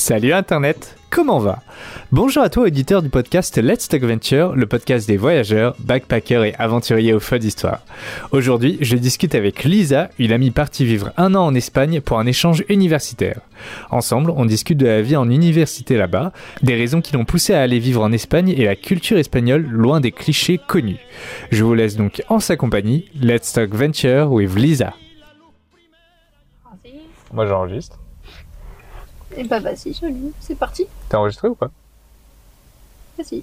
Salut Internet, comment va? Bonjour à toi auditeur du podcast Let's Talk Venture, le podcast des voyageurs, backpackers et aventuriers aux folles d'histoire. Aujourd'hui, je discute avec Lisa, une amie partie vivre un an en Espagne pour un échange universitaire. Ensemble, on discute de la vie en université là-bas, des raisons qui l'ont poussé à aller vivre en Espagne et la culture espagnole loin des clichés connus. Je vous laisse donc en sa compagnie, Let's Talk Venture with Lisa. Moi j'enregistre. Et bah vas-y, joli, c'est parti. T'es enregistré ou pas Vas-y.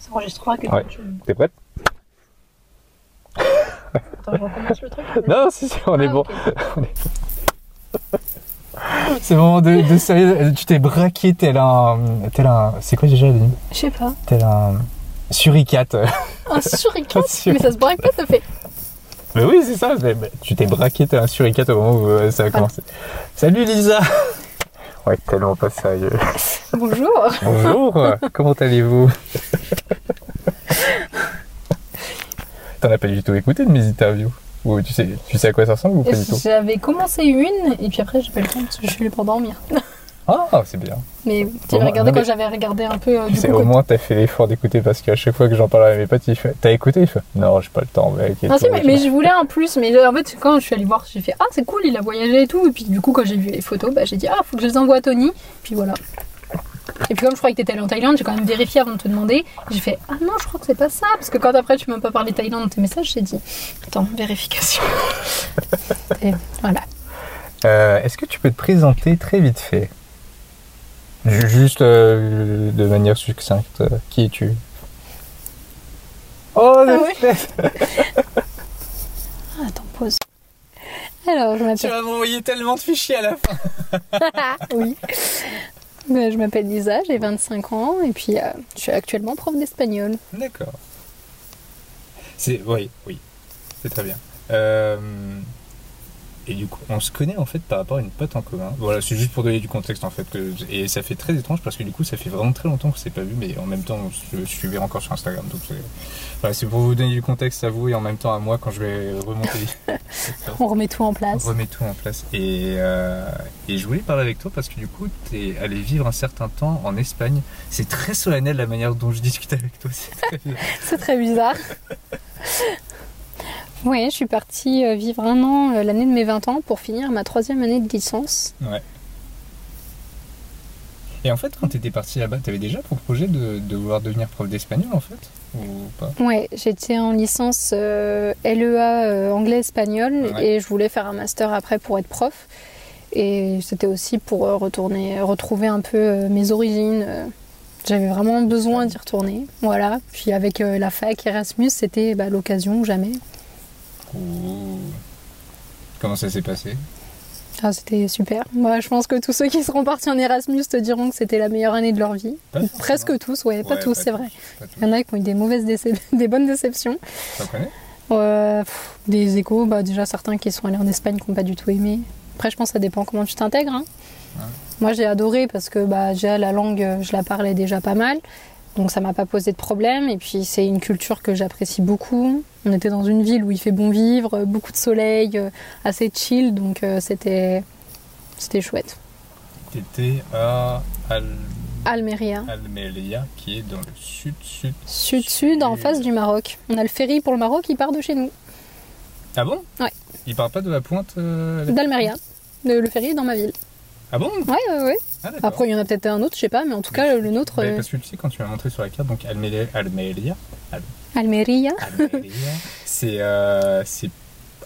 Ça enregistrera que Ouais. tu... T'es prête Attends, je recommence le truc. Non, si, si, on est Ah, bon. C'est vraiment de, de sérieux. Tu t'es braqué tel un. Tel un. C'est quoi déjà, Denis Je sais pas. Tel un. Suricate. Un suricate Sur- Mais ça se braque pas, ça fait. Mais oui, c'est ça. mais- mais tu t'es braqué tel un suricate au moment où euh, ça a commencé. Salut Lisa Ouais, tellement pas sérieux. Bonjour. Bonjour, comment allez-vous? T'en as pas du tout écouté de mes interviews? Ou tu sais, tu sais à quoi ça ressemble ou pas du tout? J'avais commencé une, et puis après j'ai pas le temps parce que je suis allée pour dormir. Ah, c'est bien. Mais tu moins- regardé quand j'avais regardé un peu euh, du coup. au moins t'as fait l'effort d'écouter parce qu'à chaque fois que j'en parle à mes potes, il fait T'as écouté Il fait Non, j'ai pas le temps, mec. Ah si, mais, mais je voulais un plus, mais euh, en fait quand je suis allée voir, j'ai fait ah c'est cool, il a voyagé et tout, et puis du coup quand j'ai vu les photos, bah, j'ai dit ah faut que je les envoie à Tony, puis voilà. Et puis comme je croyais que t'étais allé en Thaïlande, j'ai quand même vérifié avant de te demander, j'ai fait ah non je crois que c'est pas ça, parce que quand après tu m'as pas parlé Thaïlande dans tes messages, j'ai dit attends vérification. et voilà. Euh, Est-ce que tu peux te présenter très vite fait? Juste euh, de manière succincte, euh, qui es-tu? Oh, Ah oui. Ah, attends pause. Alors je Tu m'appelle vas m'envoyer tellement de fichiers à la fin oui. Ben, je m'appelle Lisa, j'ai 25 ans et puis euh, je suis actuellement prof d'espagnol. D'accord. C'est... Oui, oui. C'est très bien. Euh, Et du coup, on se connaît en fait par rapport à une pote en commun. Voilà, c'est juste pour donner du contexte en fait. que- Et ça fait très étrange parce que du coup, ça fait vraiment très longtemps qu'on s'est pas vu, mais en même temps, on se suivait encore sur Instagram. Donc c'est voilà, pour vous donner du contexte à vous et en même temps à moi quand je vais remonter. On remet tout en place. On remet tout en place. Et, euh, et je voulais parler avec toi parce que du coup, tu es allé vivre un certain temps en Espagne. C'est très solennel la manière dont je discute avec toi. C'est très bien. C'est très bizarre. Oui, je suis partie euh, vivre un an euh, l'année de mes 20 ans pour finir ma troisième année de licence. Ouais. Et en fait, quand tu étais parti là-bas, tu avais déjà pour projet de, de vouloir devenir prof d'espagnol en fait Ou pas? Ouais, j'étais en licence euh, LEA euh, anglais-espagnol Ouais. et je voulais faire un master après pour être prof. Et c'était aussi pour retourner, retrouver un peu mes origines. J'avais vraiment besoin d'y retourner. Voilà. Puis avec la fac Erasmus, c'était bah, l'occasion ou jamais. Comment ça s'est passé? Ah, c'était super. Moi, je pense que tous ceux qui seront partis en Erasmus te diront que c'était la meilleure année de leur vie. Pas. Presque tous, ouais, pas tous, c'est vrai. Il y en a qui ont eu des mauvaises décep- des bonnes déceptions. Euh, pff, des échos, bah, déjà certains qui sont allés en Espagne qui n'ont pas du tout aimé. Après, je pense que ça dépend comment tu t'intègres. hein. Ouais. Moi, j'ai adoré parce que bah, déjà la langue, euh, je la parlais déjà pas mal. Donc ça m'a pas posé de problème. Et puis c'est une culture que j'apprécie beaucoup. On était dans une ville où il fait bon vivre, euh, beaucoup de soleil, euh, assez chill. Donc euh, c'était c'était chouette. T'étais à Al... Almeria, Almeria, qui est dans le sud-sud. sud-sud, en face du Maroc. On a le ferry pour le Maroc, il part de chez nous, Ah bon? Ouais. Il part pas de la pointe euh, d'Almeria. Le, le ferry est dans ma ville. Ah bon? Ouais, ouais, ouais. Ah. Après, il y en a peut-être un autre, je sais pas, mais en tout cas, le nôtre. Euh, Parce que tu sais, quand tu m'as montré sur la carte, donc Almeria, Almeria, Almeria. C'est euh,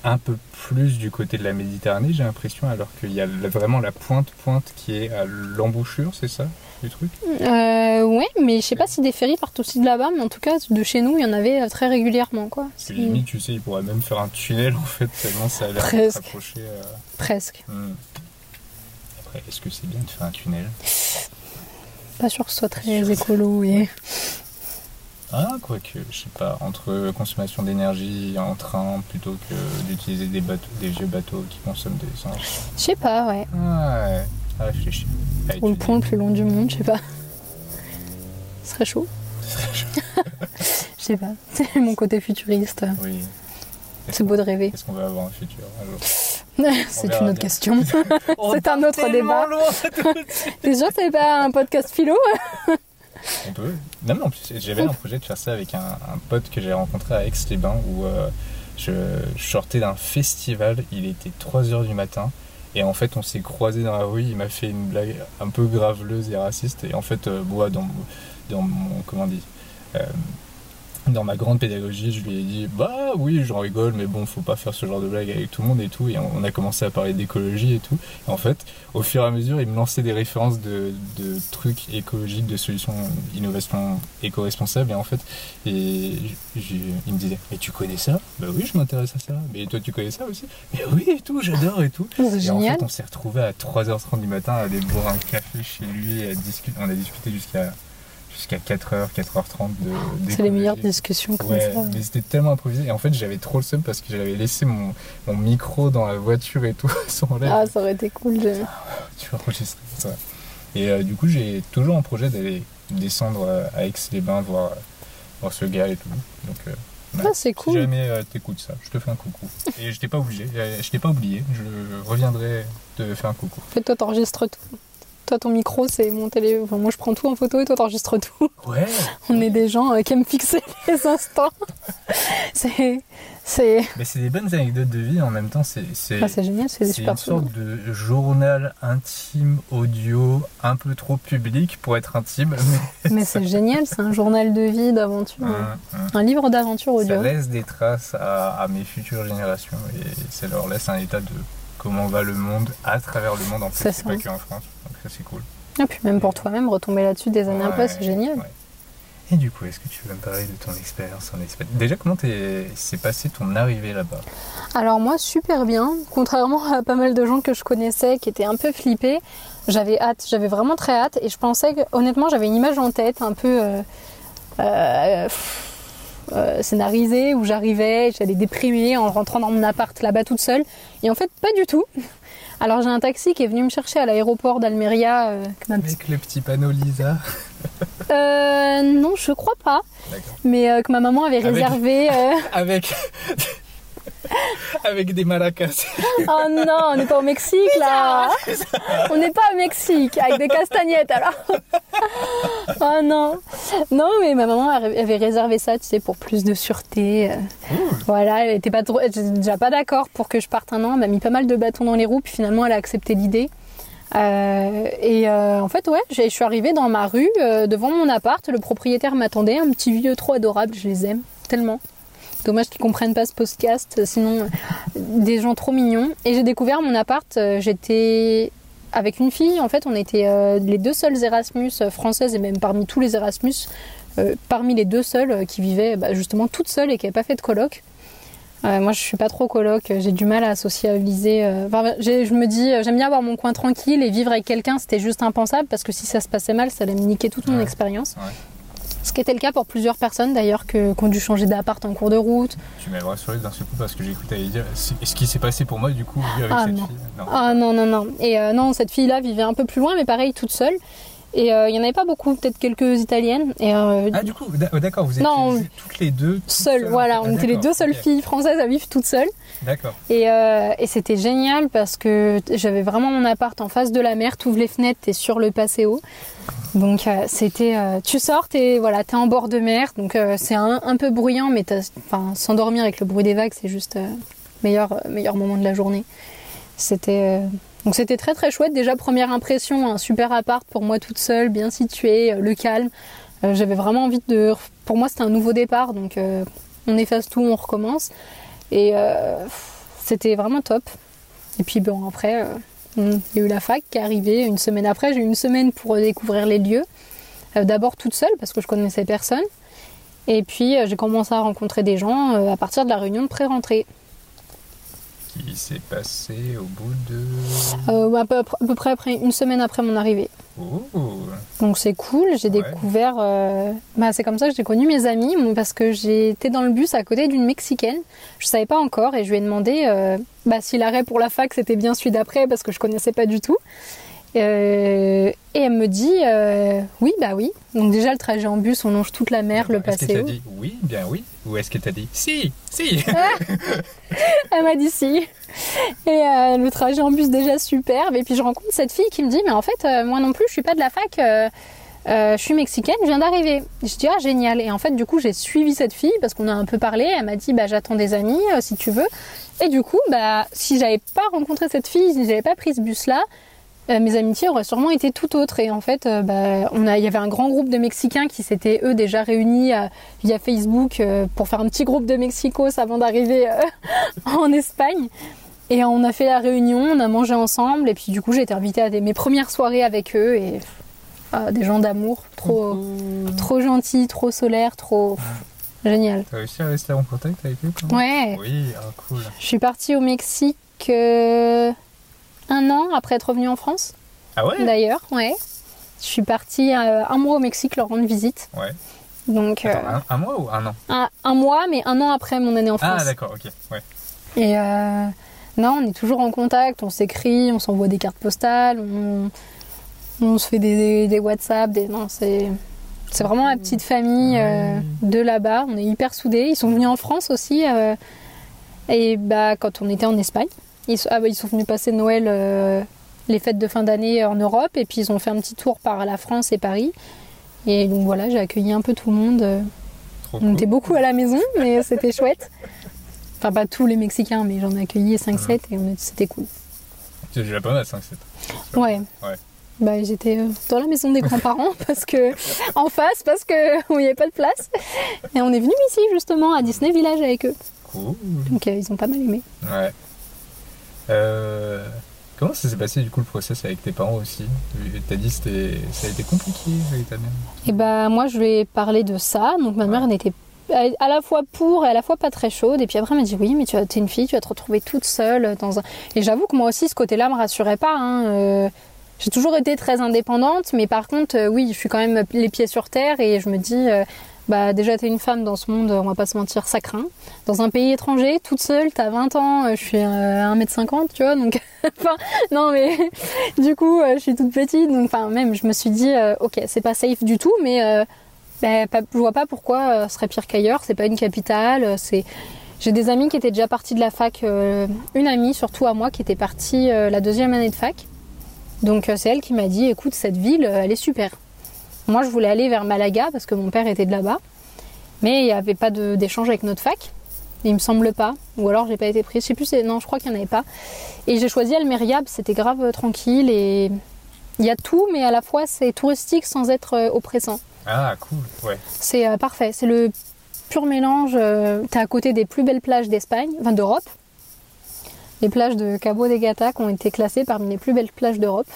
un peu plus du côté de la Méditerranée, j'ai l'impression, alors qu'il y a vraiment la pointe-pointe qui est à l'embouchure, c'est ça, du truc? Euh, ouais, mais je sais pas si des ferries partent aussi de là-bas, mais en tout cas, de chez nous, il y en avait euh, très régulièrement, quoi. Limite, tu sais, il pourrait même faire un tunnel, en fait, tellement ça a l'air Presque. rapproché. euh, Presque. hmm. Après, est-ce que c'est bien de faire un tunnel Pas sûr que ce soit très écolo et. Ah, quoique, je sais pas, entre consommation d'énergie en train plutôt que d'utiliser des bateaux, des vieux bateaux qui consomment de l'essence. Je sais pas, ouais. Ah ouais, à réfléchir. À Ou le pont le plus long du monde, je sais pas. Ce serait chaud. Je sais pas. C'est mon côté futuriste. Oui. C'est beau de rêver. Est-ce qu'on va avoir un futur un jour c'est une autre bien. question. On C'est un autre débat. T'es sûr que c'est pas un podcast philo On peut. Non, mais en plus, j'avais un projet de faire ça avec un, un pote que j'ai rencontré à Aix-les-Bains où euh, je, je sortais d'un festival. Il était 3h du matin. Et en fait, on s'est croisés dans la rue. Il m'a fait une blague un peu graveleuse et raciste. Et en fait, euh, moi, dans, dans mon. Comment on dit euh, dans ma grande pédagogie, je lui ai dit bah oui, j'en rigole, mais bon, faut pas faire ce genre de blague avec tout le monde et tout. Et on a commencé à parler d'écologie et tout. Et en fait, au fur et à mesure, il me lançait des références de, de trucs écologiques, de solutions, innovation éco-responsables. Et en fait, et il me disait Mais tu connais ça? Bah oui, je m'intéresse à ça. Mais toi, tu connais ça aussi? Mais oui, et tout, j'adore et tout. Et en génial. fait, on s'est retrouvés à 3h30 du matin à aller boire un café chez lui et à discuter. On a discuté jusqu'à jusqu'à 4h, 4h30 de C'est les meilleures discussions comme Ouais, ça. mais c'était tellement improvisé. Et en fait, j'avais trop le seum parce que j'avais laissé mon, mon micro dans la voiture et tout, sans l'air. Ah, ça aurait été cool. je- Tu vas enregistrer ça. Et euh, du coup, j'ai toujours un projet d'aller descendre euh, à Aix-les-Bains voir, euh, voir ce gars et tout. Donc, euh, ouais. Ah, c'est si cool. jamais euh, t'écoutes ça, je te fais un coucou. Et je t'ai pas obligé, je t'ai pas oublié. Je reviendrai te faire un coucou. En fait, toi, t'enregistres tout. Toi, ton micro, c'est mon télé. Enfin, moi, je prends tout en photo et toi, t'enregistres tout. Ouais. On est des gens euh, qui aiment fixer les instants. c'est. C'est. Mais c'est des bonnes anecdotes de vie. En même temps, c'est c'est Ah, génial, c'est une sorte de journal intime audio un peu trop public pour être intime. Mais, Mais c'est génial, c'est un journal de vie, d'aventure. Hum. Un livre d'aventure Ça audio. laisse des traces à, à mes futures générations et ça leur laisse un état de comment va le monde à travers le monde en fait, c'est ça. pas que en France. Ça c'est cool. Et puis même pour toi-même, retomber là-dessus des années après, Ouais, c'est génial. ouais. Et du coup, est-ce que tu veux me parler de ton expérience en Espagne? Déjà, comment s'est passé ton arrivée là-bas? Alors moi, super bien. Contrairement à pas mal de gens que je connaissais qui étaient un peu flippés, j'avais hâte, j'avais vraiment très hâte et je pensais que, honnêtement, j'avais une image en tête un peu euh, euh, pff, euh, scénarisée où j'arrivais, j'allais déprimer en rentrant dans mon appart là-bas toute seule. Et en fait, pas du tout. Alors j'ai un taxi qui est venu me chercher à l'aéroport d'Almeria. euh, Avec le petit panneau Lisa. Euh, non, je crois pas. Mais euh, que ma maman avait réservé. euh, Avec. Avec des maracas. Oh non, on n'est pas au Mexique là. On n'est pas au Mexique avec des castagnettes alors. Oh non. Non, mais ma maman avait réservé ça, tu sais, pour plus de sûreté. euh. Voilà, elle était pas trop, déjà pas d'accord pour que je parte un an. Elle m'a mis pas mal de bâtons dans les roues, puis finalement elle a accepté l'idée. Euh, et euh, en fait, ouais, je suis arrivée dans ma rue, euh, devant mon appart. Le propriétaire m'attendait, un petit vieux trop adorable, je les aime tellement. Dommage qu'ils comprennent pas ce podcast, sinon des gens trop mignons. Et j'ai découvert mon appart. euh, J'étais avec une fille. En fait, on était euh, les deux seules Erasmus euh, françaises et même parmi tous les Erasmus, euh, parmi les deux seules qui vivaient bah, justement toutes seules et qui n'avaient pas fait de coloc. Euh, moi, je suis pas trop coloc. J'ai du mal à socialiser. enfin, j'ai- je me dis, j'aime bien avoir mon coin tranquille et vivre avec quelqu'un, c'était juste impensable parce que si ça se passait mal, ça allait me niquer toute mon Ouais. expérience. Ouais. Ce qui était le cas pour plusieurs personnes d'ailleurs que- qui ont dû changer d'appart en cours de route. Tu m'as rassuré d'un seul coup parce que que t'allais dire ce qui s'est passé pour moi du coup avec Ah, cette non. fille? Non. Ah non, non, non. Et euh, non, cette fille-là vivait un peu plus loin, mais pareil, toute seule. Et euh, il y en avait pas beaucoup, peut-être quelques italiennes. Et euh, Ah, du coup, d'a- d'accord, vous étiez Non, toutes les deux toutes seules, voilà, Ah, on était les deux seules filles françaises à vivre toutes seules. D'accord. Et, euh, et c'était génial parce que j'avais vraiment mon appart en face de la mer, tu ouvres les fenêtres, t'es sur le Paseo. Donc c'était, tu sors, t'es voilà, t'es en bord de mer, donc c'est un, un peu bruyant, mais s'endormir avec le bruit des vagues, c'est juste meilleur meilleur moment de la journée. C'était donc c'était très très chouette. Déjà première impression, un super appart pour moi toute seule, bien situé, euh, le calme. Euh, J'avais vraiment envie de, pour moi c'était un nouveau départ, donc euh, on efface tout, on recommence. Et c'était vraiment top. Et puis bon, après, il y a eu la fac qui est arrivée une semaine après. J'ai eu une semaine pour découvrir les lieux. D'abord toute seule parce que je connaissais personne. Et puis j'ai commencé à rencontrer des gens à partir de la réunion de pré-rentrée. Qui s'est passé au bout de. Euh, à, peu, à peu près après une semaine après mon arrivée. Donc c'est cool, j'ai Ouais. découvert... euh, Bah, c'est comme ça que j'ai connu mes amis, parce que j'étais dans le bus à côté d'une Mexicaine. Je savais pas encore et je lui ai demandé euh, bah, si l'arrêt pour la fac c'était bien celui d'après parce que je connaissais pas du tout. Euh, et elle me dit euh, oui, bah oui. Donc déjà le trajet en bus, on longe toute la mer, le Est-ce qu'elle t'a dit oui, bien oui Ou est-ce qu'elle t'a dit si, si Elle m'a dit si. Et euh, le trajet en bus déjà superbe. Et puis je rencontre cette fille qui me dit mais en fait moi non plus je suis pas de la fac. euh, je suis mexicaine, je viens d'arriver. Je dis ah génial. Et en fait du coup j'ai suivi cette fille parce qu'on a un peu parlé. Elle m'a dit bah j'attends des amis euh, si tu veux. Et du coup bah si j'avais pas rencontré cette fille, si j'avais pas pris ce bus là. Mes amitiés auraient sûrement été tout autres. Et en fait euh, bah, on a il y avait un grand groupe de Mexicains qui s'étaient eux déjà réunis euh, via Facebook euh, pour faire un petit groupe de Mexicos avant d'arriver euh, en Espagne. Et on a fait la réunion, on a mangé ensemble. Et puis du coup j'ai été invitée à des- mes premières soirées avec eux. Et ah, des gens d'amour, trop, trop gentils, trop solaires, trop génial. T'as réussi à rester en contact avec eux quand même Ouais, Oui, ah, cool. je suis partie au Mexique euh, un an après être revenue en France Ah ouais? D'ailleurs, ouais. Je suis partie euh, un mois au Mexique leur rendre visite. Ouais. Donc euh, un, un mois ou un an? Un, un mois, mais un an après mon année en France. Ah d'accord, ok. Ouais. Et euh, non, on est toujours en contact, on s'écrit, on s'envoie des cartes postales, on, on se fait des, des WhatsApp, des non, c'est c'est vraiment la petite famille euh, de là-bas. On est hyper soudés. Ils sont venus en France aussi, euh, et bah quand on était en Espagne, ils, sont- ah, bah, ils sont venus passer Noël, euh, les fêtes de fin d'année en Europe, et puis ils ont fait un petit tour par la France et Paris. Et donc voilà, j'ai accueilli un peu tout le monde. Trop on cool. était beaucoup à la maison, mais c'était chouette. Enfin, pas tous les Mexicains, mais j'en ai accueilli 5-7 et on est- c'était cool. C'est déjà pas mal 5-7. Ouais. Ouais. Bah, j'étais euh, dans la maison des grands-parents parce que en face parce que il n'y avait pas de place et on est venu ici justement à Disney Village avec eux Cool. donc euh, ils ont pas mal aimé Ouais. Euh, comment ça s'est passé du coup le process avec tes parents aussi T'as dit que ça a été compliqué avec ta mère et bah moi je lui ai parlé de ça. Donc ma mère n'était à la fois pour et à la fois pas très chaude. Et puis après elle m'a dit oui mais tu es une fille tu vas te retrouver toute seule dans un et j'avoue que moi aussi ce côté là me rassurait pas hein, euh, j'ai toujours été très indépendante mais par contre euh, oui je suis quand même les pieds sur terre et je me dis euh, bah déjà t'es une femme dans ce monde on va pas se mentir ça craint dans un pays étranger toute seule t'as 20 ans euh, je suis euh, 1m50 tu vois donc non mais du coup euh, je suis toute petite donc enfin même je me suis dit euh, ok c'est pas safe du tout mais euh, pas- je vois pas pourquoi ce serait pire qu'ailleurs. C'est pas une capitale. C'est j'ai des amis qui étaient déjà partis de la fac. une amie, surtout à moi, qui était partie la deuxième année de fac. Donc c'est elle qui m'a dit, écoute, cette ville, elle est super. Moi, je voulais aller vers Malaga parce que mon père était de là-bas, mais il n'y avait pas d'échange avec notre fac. Il me semble pas, ou alors j'ai pas été prise. Je sais plus, non, je crois qu'il n'y en avait pas. Et j'ai choisi Almeria, c'était grave euh, tranquille et il y a tout, mais à la fois c'est touristique sans être euh, oppressant. Ah cool, ouais. C'est euh, parfait. C'est le pur mélange. euh, T'es à côté des plus belles plages d'Espagne, enfin d'Europe. Les plages de Cabo de Gata qui ont été classées parmi les plus belles plages d'Europe,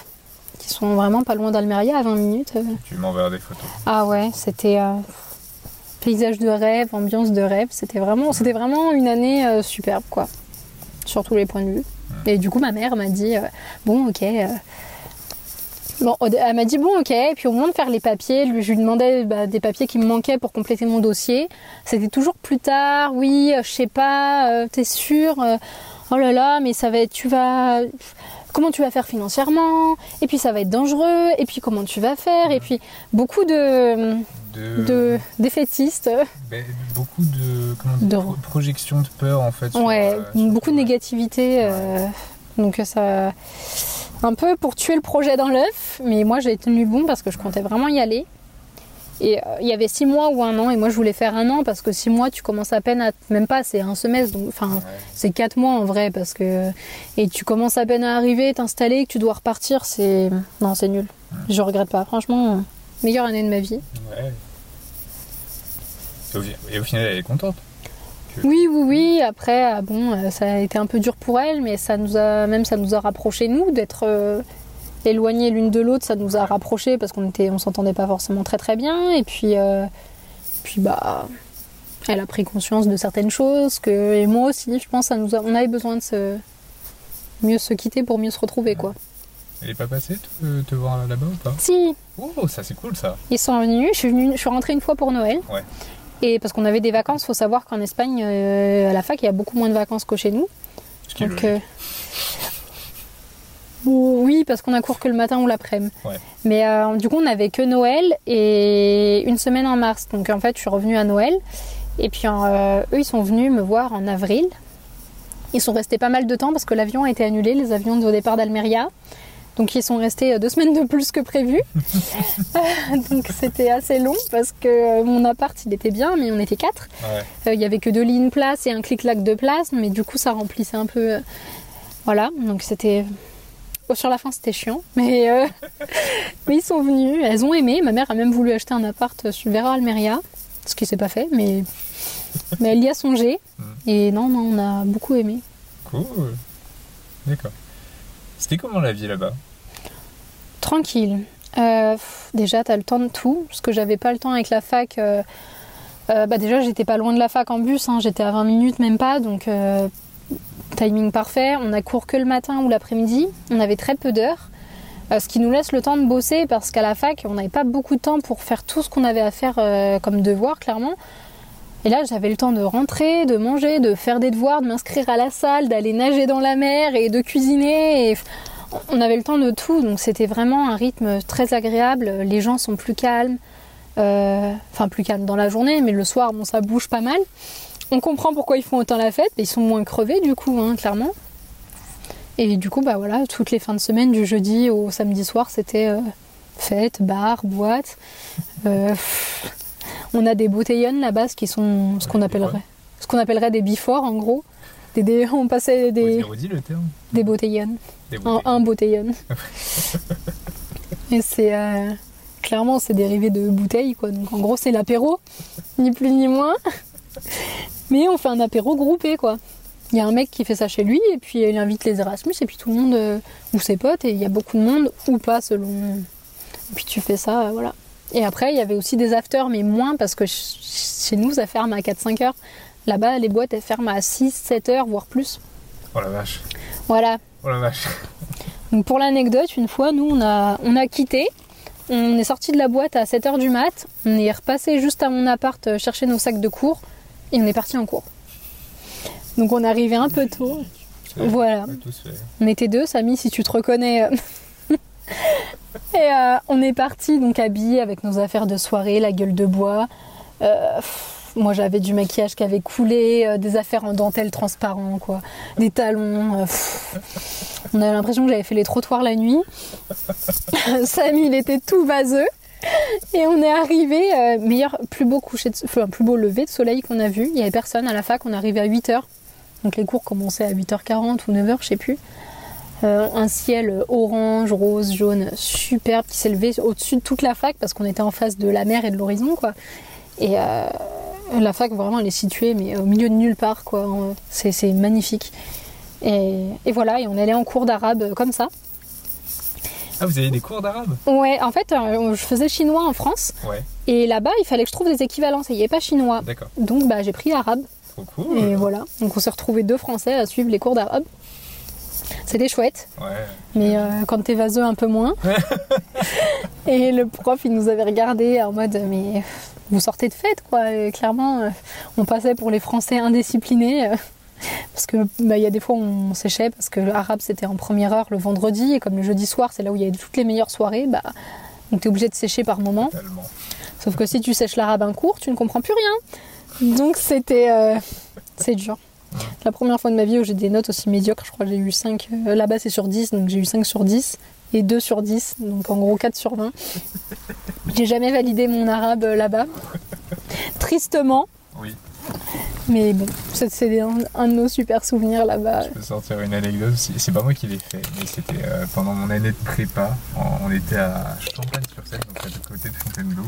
qui sont vraiment pas loin d'Almeria, à 20 minutes. euh. Tu m'enverras des photos. Ah ouais, c'était euh, paysage de rêve, ambiance de rêve. C'était vraiment, c'était vraiment une année euh, superbe, quoi, sur tous les points de vue. Et du coup, ma mère m'a dit, euh, bon, ok. Bon, elle m'a dit bon ok, et puis au moment de faire les papiers, lui- je lui demandais bah, des papiers qui me manquaient pour compléter mon dossier. C'était toujours plus tard, oui, je sais pas, t'es sûr, oh là là, mais ça va être, tu vas, comment tu vas faire financièrement, et puis ça va être dangereux, et puis comment tu vas faire, et puis beaucoup de, De, défaitistes, ben, beaucoup de, De- pro- projections de peur en fait. sur, ouais, euh, sur- beaucoup de ouais. négativité, euh, donc ça, un peu pour tuer le projet dans l'œuf, mais moi j'ai tenu bon parce que je comptais vraiment y aller. Et euh, il y avait six mois ou un an, et moi je voulais faire un an parce que six mois tu commences à peine à. Même pas, c'est un semestre, enfin Ouais. c'est quatre mois en vrai parce que. Et tu commences à peine à arriver, t'installer, que tu dois repartir, c'est. Non, c'est nul. Je regrette pas, franchement, meilleure année de ma vie. Ouais. Et au, fi- et au final, elle est contente. Oui, oui, oui. Après, ah bon, euh, ça a été un peu dur pour elle, mais ça nous a même ça nous a rapprochés nous d'être éloignés l'une de l'autre. Ça nous a rapprochés parce qu'on était, on s'entendait pas forcément très très bien. Et puis, euh, puis bah, elle a pris conscience de certaines choses que et moi aussi, je pense, ça nous a, on avait besoin de se mieux se quitter pour mieux se retrouver quoi. Elle est pas passée te, te voir là-bas ou pas? Si, Oh, ça c'est cool ça. Ils sont venus, je suis, venue, je suis rentrée une fois pour Noël. Ouais. Et parce qu'on avait des vacances, faut savoir qu'en Espagne, euh, à la fac, il y a beaucoup moins de vacances que chez nous. Donc, euh, Ou- Oui, parce qu'on a cours que le matin ou l'après-midi. Ouais. Mais euh, du coup, on n'avait que Noël et une semaine en mars. Donc en fait, je suis revenue à Noël. Et puis euh, eux, ils sont venus me voir en avril. Ils sont restés pas mal de temps parce que l'avion a été annulé, les avions au départ d'Almeria. Donc ils sont restés euh, deux semaines de plus que prévu. Donc c'était assez long parce que mon appart, il était bien, mais on était quatre. Ouais. Euh, Il y avait que deux lignes place et un clic-clac de place, mais du coup ça remplissait un peu. Voilà, donc c'était. Bon, sur la fin c'était chiant, mais, euh, mais ils sont venus, elles ont aimé. Ma mère a même voulu acheter un appart sur Vera Almeria, ce qui s'est pas fait, mais, mais elle y a songé. Et non, non, on a beaucoup aimé. Cool. D'accord. C'était comment la vie là-bas? Tranquille. Euh, déjà, t'as le temps de tout, parce que j'avais pas le temps avec la fac. euh, euh, bah déjà, j'étais pas loin de la fac en bus, hein, j'étais à 20 minutes, même pas, donc euh, timing parfait. On a cours que le matin ou l'après-midi, on avait très peu d'heures, euh, ce qui nous laisse le temps de bosser, parce qu'à la fac, on n'avait pas beaucoup de temps pour faire tout ce qu'on avait à faire euh, comme devoir, clairement. Et là, j'avais le temps de rentrer, de manger, de faire des devoirs, de m'inscrire à la salle, d'aller nager dans la mer et de cuisiner. On avait le temps de tout, donc c'était vraiment un rythme très agréable. Les gens sont plus calmes, euh, enfin plus calmes dans la journée, mais le soir, bon, ça bouge pas mal. On comprend pourquoi ils font autant la fête, mais ils sont moins crevés du coup, hein, clairement. Et du coup, bah voilà, toutes les fins de semaine, du jeudi au samedi soir, c'était euh, fête, bar, boîte. Euh, on a des bouteillonnes là-bas, ce qui sont ce qu'on appellerait, ce qu'on appellerait des before en gros. Des, des- on passait des, Redis le terme. des bouteillonnes. Des Un, un bouteillon. Et c'est euh, clairement c'est dérivé de bouteille quoi. Donc en gros c'est l'apéro, ni plus ni moins. Mais on fait un apéro groupé quoi. Il y a un mec qui fait ça chez lui et puis il invite les Erasmus et puis tout le monde euh, ou ses potes et il y a beaucoup de monde ou pas selon. Et puis tu fais ça euh, voilà. Et après il y avait aussi des afters mais moins parce que ch- chez nous ça ferme à 4-5 heures. Là-bas les boîtes elles ferment à 6-7 heures voire plus. Oh la vache. Voilà. Oh la vache. Donc pour l'anecdote, une fois, nous, on a, on a quitté. On est sorti de la boîte à 7h du mat. On est repassé juste à mon appart euh, chercher nos sacs de cours. Et on est parti en cours. Donc on arrivé un peu tôt. Voilà. On était deux, Samy, si tu te reconnais. euh. et euh, on est parti donc habillés avec nos affaires de soirée, la gueule de bois. Euh, pff, moi j'avais du maquillage qui avait coulé, euh, des affaires en dentelle transparent, quoi, des talons. On avait l'impression que j'avais fait les trottoirs la nuit. Samy il était tout vaseux. Et on est arrivé, euh, meilleur, plus beau coucher, de, enfin, plus beau lever de soleil qu'on a vu. Il y avait personne à la fac, on est à 8h. Donc les cours commençaient à 8h40 ou 9h, je sais plus. Euh, un ciel orange, rose, jaune, superbe qui s'élevait au-dessus de toute la fac parce qu'on était en face de la mer et de l'horizon quoi. Et euh, la fac vraiment elle est située mais au milieu de nulle part quoi. C'est, magnifique. Et, et voilà, et on allait en cours d'arabe comme ça. Ah, vous avez des cours d'arabe Ouais, en fait, euh, je faisais chinois en France Ouais, et là-bas il fallait que je trouve des équivalences et il n'y avait pas chinois. d'accord. Donc bah, j'ai pris arabe. Trop cool. Et voilà, donc on s'est retrouvés deux Français à suivre les cours d'arabe. C'était chouette. Ouais. Mais euh, quand t'es vaseux, un peu moins. et le prof, il nous avait regardé en mode Mais vous sortez de fête, quoi. Et clairement, euh, on passait pour les Français indisciplinés. Parce que bah, il y a des fois où on séchait parce que l'arabe c'était en première heure le vendredi et comme le jeudi soir c'est là où il y a toutes les meilleures soirées, bah donc t'es obligé de sécher par moment. Totalement. Sauf que si tu sèches l'arabe un cours, tu ne comprends plus rien. Donc c'était. euh, c'est dur. La première fois de ma vie où j'ai des notes aussi médiocres, je crois que j'ai eu 5. euh, Là-bas c'est sur 10, donc j'ai eu 5 sur 10 et 2 sur 10, donc en gros 4 sur 20. J'ai jamais validé mon arabe euh, là-bas. Tristement, Oui. Mais bon, c'est un, de nos super souvenirs là-bas. Je peux sortir une anecdote. C'est pas moi qui l'ai fait, mais c'était euh, pendant mon année de prépa. On était à Champagne-sur-Seine, donc à l'autre côté de Fontainebleau.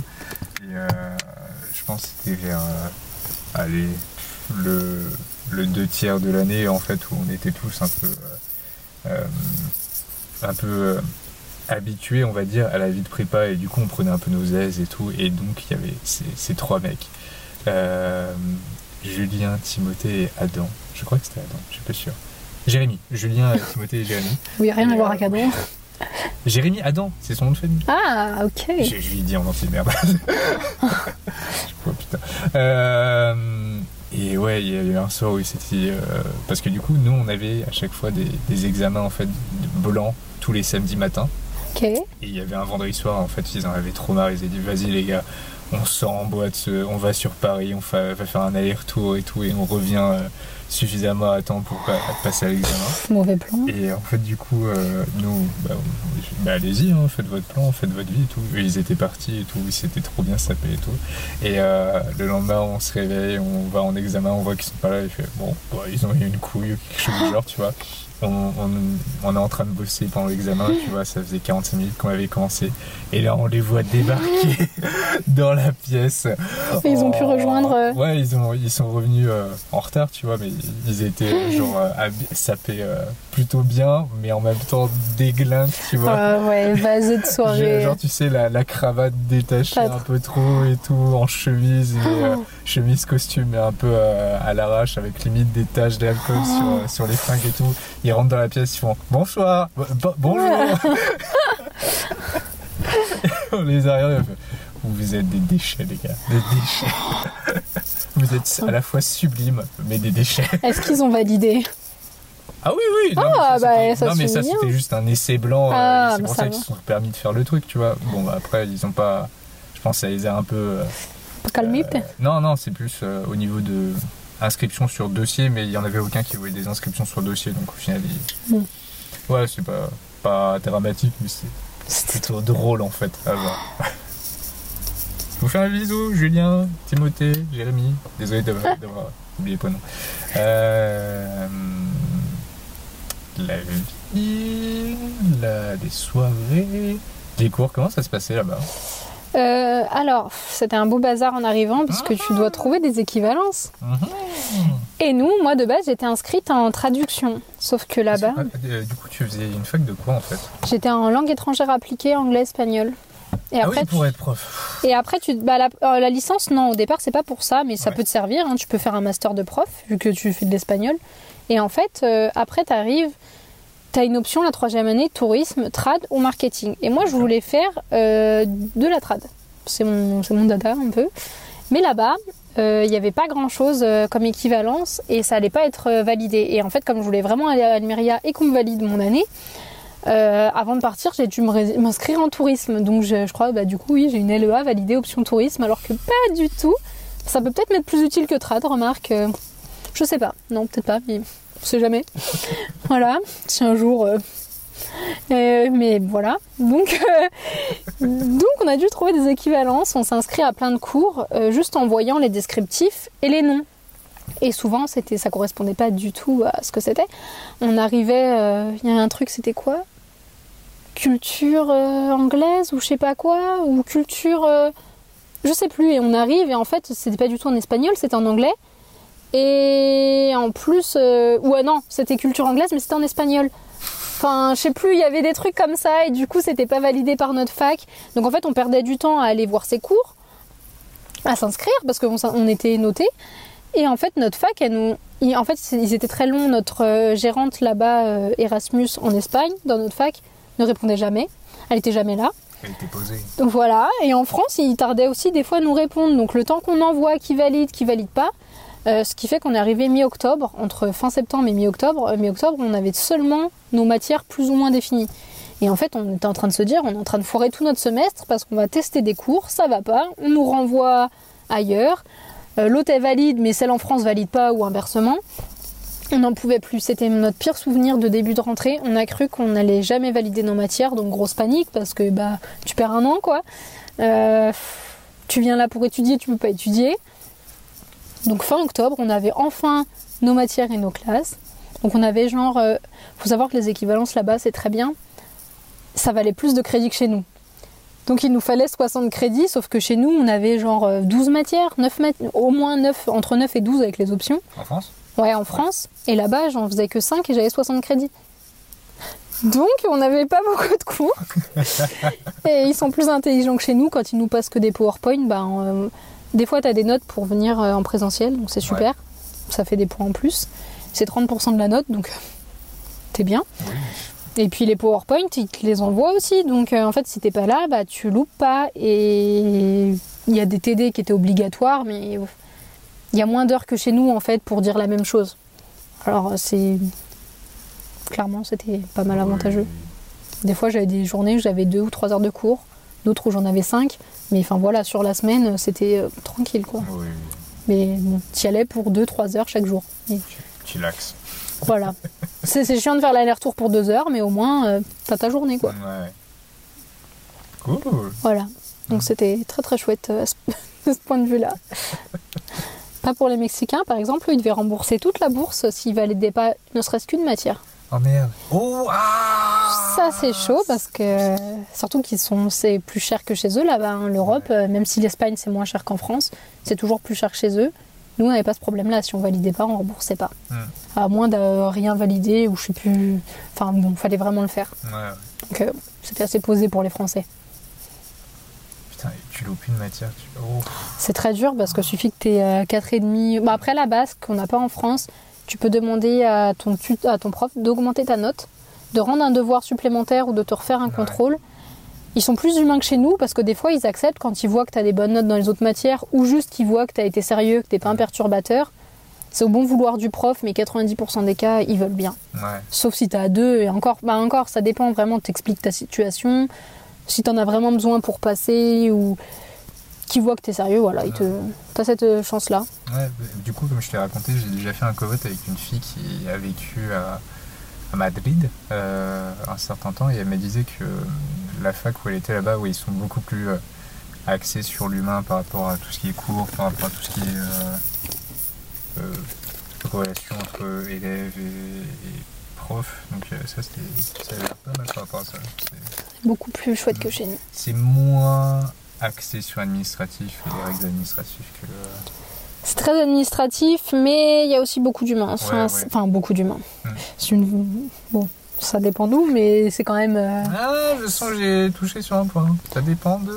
Et euh, je pense que c'était vers euh, allez, le, le deux tiers de l'année en fait où on était tous un peu un peu habitués on va dire à la vie de prépa et du coup on prenait un peu nos aises et tout et donc il y avait ces, trois mecs Julien, Timothée et Adam je crois que c'était Adam, je suis pas sûr Jérémy, Julien, Timothée et Jérémy Oui, rien à voir avec Adam. Jérémy Adam, c'est son nom de famille Ah, ok. je, je lui ai dit en entier, merde. oh, putain. Euh, et ouais, il y a eu un soir où c'était. euh, parce que du coup, nous, on avait à chaque fois des, des examens en fait blancs tous les samedis matins. Ok. Et il y avait un vendredi soir, en fait, ils en avaient trop marre. Ils avaient dit, vas-y les gars, on sort en boîte, euh, on va sur Paris, on va faire un aller-retour et tout, et on revient euh, suffisamment à temps pour pa- passer à l'examen. Mauvais plan. Et en fait, du coup, euh, nous, bah, bah, allez-y, hein, faites votre plan, faites votre vie et tout. Et ils étaient partis et tout, ils s'étaient trop bien sapés et tout. Et euh, le lendemain, on se réveille, on va en examen, on voit qu'ils sont pas là, et fait bon, bah, ils ont eu une couille ou quelque chose du genre, tu vois. On, on, on est en train de bosser pendant l'examen, tu vois, ça faisait 45 minutes qu'on avait commencé. Et là, on les voit débarquer dans la pièce. Et ils ont pu Oh. rejoindre, euh, Ouais, ils, ont, ils sont revenus euh, en retard, tu vois, mais ils étaient genre euh, sapés euh, plutôt bien, mais en même temps déglingues, tu vois. Ah ouais, vaseux de soirée. Genre, tu sais, la, la cravate détachée Pas un peu trop et tout, en chemise, et, Oh. chemise costume, et un peu à l'arrache, avec limite des taches d'alcool sur, Oh. euh, sur les fringues et tout. Ils rentrent dans la pièce, ils font bonsoir, bo- bo- bonjour. On les a regardés, vous êtes des déchets, les gars, des déchets. Vous êtes à la fois sublimes, mais des déchets. Est-ce qu'ils ont validé? Ah oui, oui. non, Ah, mais ça, bah, ça non, mais ça, c'était juste un essai blanc. euh, Ah, c'est bah, pour ça ça qu'ils se sont permis de faire le truc, tu vois. Bon, bah, après, ils ont pas. Je pense que ça les a un peu. euh, Calmé euh, non, non, c'est plus euh, au niveau de inscription sur dossier, mais il y en avait aucun qui voulait des inscriptions sur dossier, donc au final, ils- ouais, c'est pas, pas dramatique, mais c'est c'est plutôt drôle en fait à voir. Je vous fais un bisou, Julien, Timothée, Jérémy. Désolé d'avoir d'avoir oublié le prénom. Euh, la vie, la, des soirées, les cours, comment ça se passait là-bas? Euh, alors, c'était un beau bazar en arrivant puisque tu dois trouver des équivalences. Et nous, moi de base, j'étais inscrite en traduction. Sauf que là-bas, euh, Du coup, tu faisais une fac de quoi en fait? j'étais en langue étrangère appliquée, anglais, espagnol. Et Ah après, oui, pour tu- être prof. et après tu, bah, la, euh, la licence, non, au départ, c'est pas pour ça, mais ça Ouais. peut te servir. hein. Tu peux faire un master de prof, vu que tu fais de l'espagnol. Et en fait, après, tu arrives, tu as une option la troisième année, tourisme, trad ou marketing. Et moi, je voulais faire euh, de la trad. C'est mon, mon dada un peu. Mais là-bas, euh, il n'y avait pas grand-chose euh, comme équivalence et ça allait pas être validé. Et en fait, comme je voulais vraiment aller à Almeria et qu'on me valide mon année, euh, avant de partir, j'ai dû m'inscrire en tourisme. Donc je, je crois, bah, du coup, oui, j'ai une LEA validée option tourisme, alors que pas du tout. Ça peut peut-être m'être plus utile que trad, remarque. je sais pas. Non, peut-être pas, mais on sait jamais. voilà, si un jour. euh, euh, mais voilà. Donc, euh, donc, on a dû trouver des équivalences. On s'inscrit à plein de cours juste en voyant les descriptifs et les noms. Et souvent, c'était, ça correspondait pas du tout à ce que c'était. On arrivait, il y a un truc, c'était quoi? Culture anglaise ou je sais pas quoi? Ou culture, je sais plus. Et on arrive et en fait, c'était pas du tout en espagnol, c'était en anglais. Et en plus, euh, ouais non, c'était culture anglaise, mais c'était en espagnol. Enfin, je sais plus, il y avait des trucs comme ça et du coup, c'était pas validé par notre fac. Donc en fait, on perdait du temps à aller voir ses cours, à s'inscrire parce qu'on on était noté. Et en fait, notre fac, elle nous, en fait, ils étaient très longs. Notre euh, gérante là-bas, euh, Erasmus en Espagne, dans notre fac, ne répondait jamais. Elle était jamais là. Elle était posée. Donc voilà, et en France, ils tardaient aussi des fois à nous répondre. Donc le temps qu'on envoie, qui valide, qui valide pas, euh, ce qui fait qu'on est arrivé mi-octobre, entre fin septembre et mi-octobre. Euh, mi-octobre, on avait seulement nos matières plus ou moins définies. Et en fait, on était en train de se dire, on est en train de foirer tout notre semestre parce qu'on va tester des cours, ça va pas, on nous renvoie ailleurs. Euh, L'autre est valide, mais celle en France valide pas ou inversement. On n'en pouvait plus. C'était notre pire souvenir de début de rentrée. On a cru qu'on n'allait jamais valider nos matières, donc grosse panique parce que bah tu perds un an quoi. Euh, tu viens là pour étudier, tu peux pas étudier. Donc fin octobre, on avait enfin nos matières et nos classes. Donc on avait genre, euh, faut savoir que les équivalences là-bas c'est très bien. Ça valait plus de crédits que chez nous. Donc il nous fallait 60 crédits, sauf que chez nous on avait genre euh, 12 matières, 9 mat- au moins 9, entre 9 et 12 avec les options. En France? Ouais, en France. Et là-bas, j'en faisais que 5 et j'avais 60 crédits. Donc, on n'avait pas beaucoup de cours. et ils sont plus intelligents que chez nous. Quand ils nous passent que des PowerPoint, ben, euh, des fois, tu as des notes pour venir euh, en présentiel. Donc, c'est super. Ça fait des points en plus. C'est 30% de la note, donc t'es bien. Oui. Et puis les PowerPoint, ils te les envoient aussi. Donc euh, en fait, si t'es pas là, bah tu loupes pas. Et il y a des TD qui étaient obligatoires, mais il y a moins d'heures que chez nous en fait pour dire la même chose. Alors c'est clairement c'était pas mal avantageux. Des fois, j'avais des journées où j'avais deux ou trois heures de cours, d'autres où j'en avais cinq. Mais enfin voilà, sur la semaine, c'était euh, tranquille quoi. Oui, Mais bon, t'y allais pour deux, trois heures chaque jour. Et tu l'axes. voilà. c'est c'est chiant de faire l'aller-retour pour deux heures, mais au moins, euh, t'as ta journée quoi. Ouais. Cool. Voilà. Donc c'était très très chouette euh, à ce, de ce point de vue-là. Pas pour les Mexicains, par exemple, ils devaient rembourser toute la bourse s'ils validaient pas ne serait-ce qu'une matière. Oh merde. Oh ah Ça c'est chaud parce que surtout qu'ils sont c'est plus cher que chez eux là-bas. hein. L'Europe, euh, même si l'Espagne c'est moins cher qu'en France, c'est toujours plus cher que chez eux. Nous on n'avait pas ce problème-là. Si on validait pas, on remboursait pas. À moins de rien valider ou je sais plus. Enfin bon, fallait vraiment le faire. Ouais, ouais. Donc euh, c'était assez posé pour les Français. Putain, tu loupes une matière. Tu... Oh. C'est très dur parce que suffit que tu aies 4,5. Bon, après la base qu'on n'a pas en France, tu peux demander à ton, tut- à ton prof d'augmenter ta note, de rendre un devoir supplémentaire ou de te refaire un Ouais. contrôle. Ils sont plus humains que chez nous parce que des fois ils acceptent quand ils voient que tu as des bonnes notes dans les autres matières ou juste qu'ils voient que tu as été sérieux, que tu pas un perturbateur. C'est au bon vouloir du prof, mais 90% des cas, ils veulent bien. Ouais. Sauf si tu as deux, et encore, bah encore, ça dépend vraiment, t'expliques ta situation. Si tu en as vraiment besoin pour passer ou qui voit que tu es sérieux, voilà, tu as cette euh, chance-là. Ouais, bah, du coup, comme je t'ai raconté, j'ai déjà fait un covote avec une fille qui a vécu à, à Madrid euh, un certain temps et elle me disait que la fac où elle était là-bas, où ils sont beaucoup plus euh, axés sur l'humain par rapport à tout ce qui est cours, par rapport à tout ce qui est euh, relation entre élèves et, et profs. Donc ça, c'était- ça a l'air pas mal par rapport à ça. C'est- Beaucoup plus chouette que chez nous. C'est moins axé sur l'administratif et les règles administratives que. C'est très administratif, mais il y a aussi beaucoup d'humains. Enfin, Ouais, ouais. enfin, beaucoup d'humains. Mm. C'est une... Bon, ça dépend d'où, mais c'est quand même... euh, Ah, je sens que j'ai touché sur un point. Ça dépend de...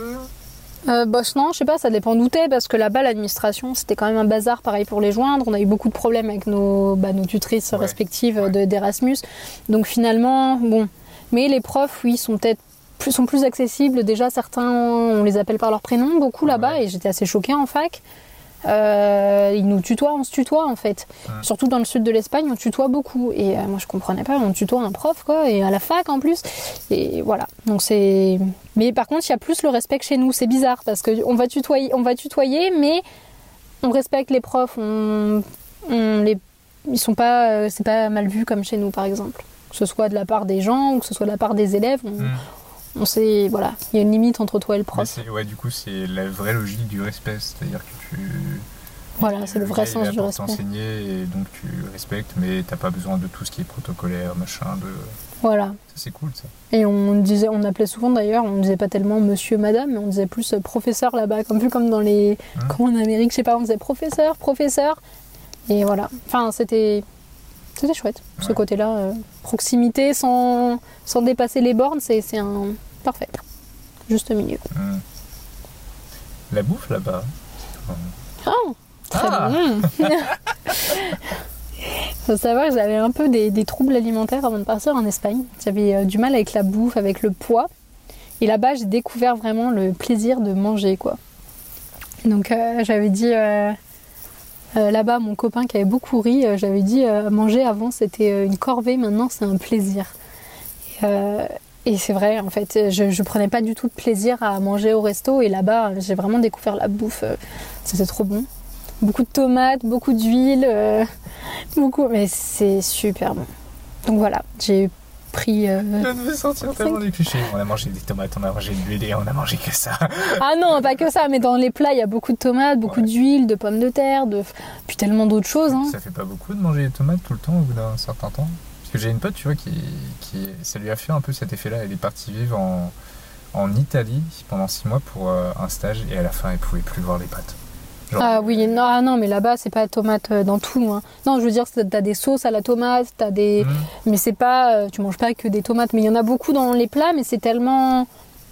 Euh, bah, non, je sais pas, ça dépend d'où t'es, parce que là-bas, l'administration, c'était quand même un bazar pareil pour les joindre. On a eu beaucoup de problèmes avec nos, bah, nos tutrices Ouais, respectives ouais. de- d'Erasmus. Donc finalement, bon. Mais les profs, oui, sont peut-être plus, sont plus accessibles. Déjà, certains, on les appelle par leur prénom, beaucoup là-bas, et j'étais assez choquée en fac. Euh, ils nous tutoient, on se tutoie en fait. Ouais. Surtout dans le sud de l'Espagne, on tutoie beaucoup. Et euh, moi, je comprenais pas, on tutoie un prof, quoi, et à la fac en plus. Et voilà. Donc c'est. Mais par contre, il y a plus le respect que chez nous. C'est bizarre parce que on va tutoyer, on va tutoyer, mais on respecte les profs. On, on les, ils sont pas, euh, c'est pas mal vu comme chez nous, par exemple. Que ce soit de la part des gens ou que ce soit de la part des élèves, on, Hmm. On sait, voilà, il y a une limite entre toi et le prof. ouais, du coup, c'est la vraie logique du respect. C'est-à-dire que tu... Voilà, c'est le vrai sens du respect. t'enseigner et donc tu respectes, mais t'as pas besoin de tout ce qui est protocolaire, machin, de... Voilà. Ça, c'est cool, ça. Et on disait, on appelait souvent d'ailleurs, on disait pas tellement monsieur, madame, mais on disait plus euh, professeur là-bas, comme plus comme dans les, Mhm. comme en Amérique, je sais pas, on disait professeur, professeur. Et voilà. Enfin, c'était, c'était chouette. Ce côté-là, euh, proximité sans, sans dépasser les bornes, c'est, un parfait, juste milieu. Hmm. La bouffe, là-bas... Oh, très Ah bon. Faut savoir que j'avais un peu des, des troubles alimentaires avant de partir en Espagne. J'avais euh, du mal avec la bouffe, avec le poids. Et là-bas, j'ai découvert vraiment le plaisir de manger, quoi. Donc, euh, j'avais dit euh, là-bas, mon copain qui avait beaucoup ri, euh, j'avais dit euh, manger avant c'était euh, une corvée, maintenant c'est un plaisir. Et, euh, c'est vrai, en fait, je, je prenais pas du tout de plaisir à manger au resto. Et là-bas, j'ai vraiment découvert la bouffe. euh, C'était trop bon. Beaucoup de tomates, beaucoup d'huile, euh, beaucoup. Mais c'est super bon. Donc voilà, j'ai pris. euh, Je sortir tellement des clichés. On a mangé des tomates, on a mangé de l'huile et on a mangé que ça. Ah non, pas que ça, mais dans les plats, il y a beaucoup de tomates, beaucoup Ouais. d'huile, de pommes de terre, de... puis tellement d'autres choses. Hein. Ça fait pas beaucoup de manger des tomates tout le temps au bout d'un certain temps Parce que j'ai une pote, tu vois, qui, qui. Ça lui a fait un peu cet effet-là. Elle est partie vivre en, en Italie pendant six mois pour euh, un stage et à la fin, elle pouvait plus voir les pâtes. Genre, Ah oui, non, ah non mais là-bas, c'est pas tomate euh, dans tout. Hein. Non, je veux dire, t'as des sauces à la tomate, t'as des. hmm, Mais c'est pas. euh, Tu manges pas que des tomates, mais il y en a beaucoup dans les plats, mais c'est tellement.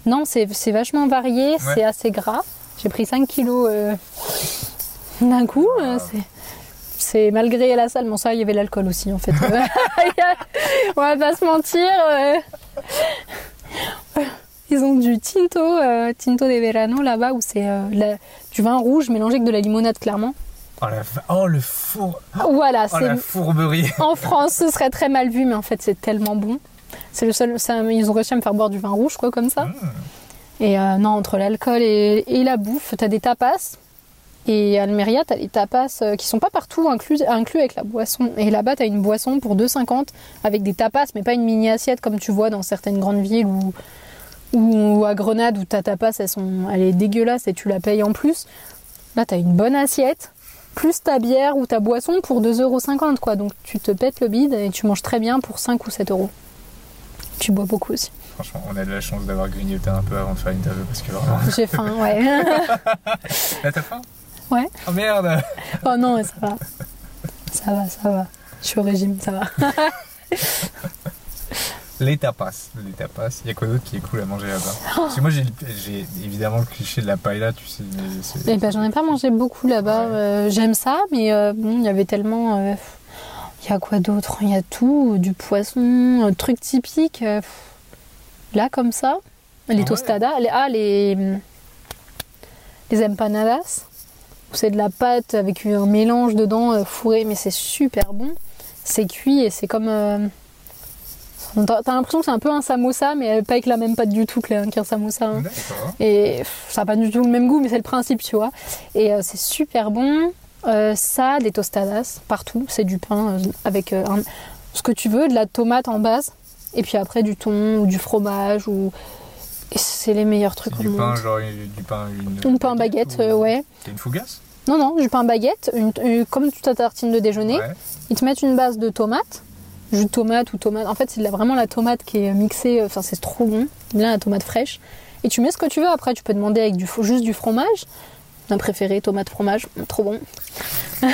Non, c'est c'est vachement varié, c'est assez gras. J'ai pris 5 kilos euh, d'un coup. Ah. c'est- c'est malgré la salle, bon ça, il y avait l'alcool aussi en fait. On va pas se mentir. Ils ont du tinto, euh, tinto de verano là-bas, où c'est euh, du vin rouge mélangé avec de la limonade clairement. Oh, la oh, le four. Voilà, Oh, c'est la fourberie. en France, ce serait très mal vu, mais en fait, c'est tellement bon. C'est le seul. ça- ils ont réussi à me faire boire du vin rouge, quoi, comme ça. Mmh. Et euh, non, entre l'alcool et, et la bouffe, t'as des tapas. Et à Almeria, t'as les tapas qui sont pas partout inclus, inclus avec la boisson. Et là-bas, t'as une boisson pour 2,50 avec des tapas, mais pas une mini assiette comme tu vois dans certaines grandes villes ou, ou à Grenade où ta tapas, elles sont, elle est dégueulasse et tu la payes en plus. Là, t'as une bonne assiette, plus ta bière ou ta boisson pour 2,50€ quoi. Donc tu te pètes le bide et tu manges très bien pour 5 ou 7 euros. Tu bois beaucoup aussi. Franchement, on a de la chance d'avoir grignoté un peu avant de faire l'interview parce que vraiment. J'ai faim, ouais. Là, t'as faim? Ouais. Oh merde Oh non, mais ça va. Ça va, ça va. Je suis au régime, ça va. Les tapas. Les tapas. Il y a quoi d'autre qui est cool à manger là-bas Parce que moi, j'ai j'ai évidemment le cliché de la paella, tu sais. mais Eh ben, j'en ai pas mangé beaucoup là-bas. Ouais. Euh, J'aime ça, mais euh, bon, il y avait tellement. euh, Il y a quoi d'autre? Il y a tout, du poisson, trucs typiques. euh, Là, comme ça, les Ouais. tostadas. Les, ah, les. Les empanadas. C'est de la pâte avec un mélange dedans fourré, mais c'est super bon. C'est cuit et c'est comme. T'as l'impression que c'est un peu un samosa, mais pas avec la même pâte du tout qu'un samosa. hein. Et ça n'a pas du tout le même goût, mais c'est le principe, tu vois. Et euh, c'est super bon. Euh, ça, des tostadas, partout. C'est du pain euh, avec un- ce que tu veux, de la tomate en base. Et puis après, du thon ou du fromage. Ou... C'est les meilleurs trucs au du pain, monde. genre du pain. Une, Une pain baguette, ou- euh, ouais. C'est une fougasse? Non, non, du pain baguette. Une, une- comme toute ta tartine de déjeuner. Ouais. Ils te mettent une base de tomate, jus de tomate ou tomate. En fait, c'est vraiment la tomate qui est mixée. Enfin, c'est trop bon. Bien la tomate fraîche. Et tu mets ce que tu veux. Après, tu peux demander avec du, juste du fromage. Un préféré, tomate fromage, trop bon.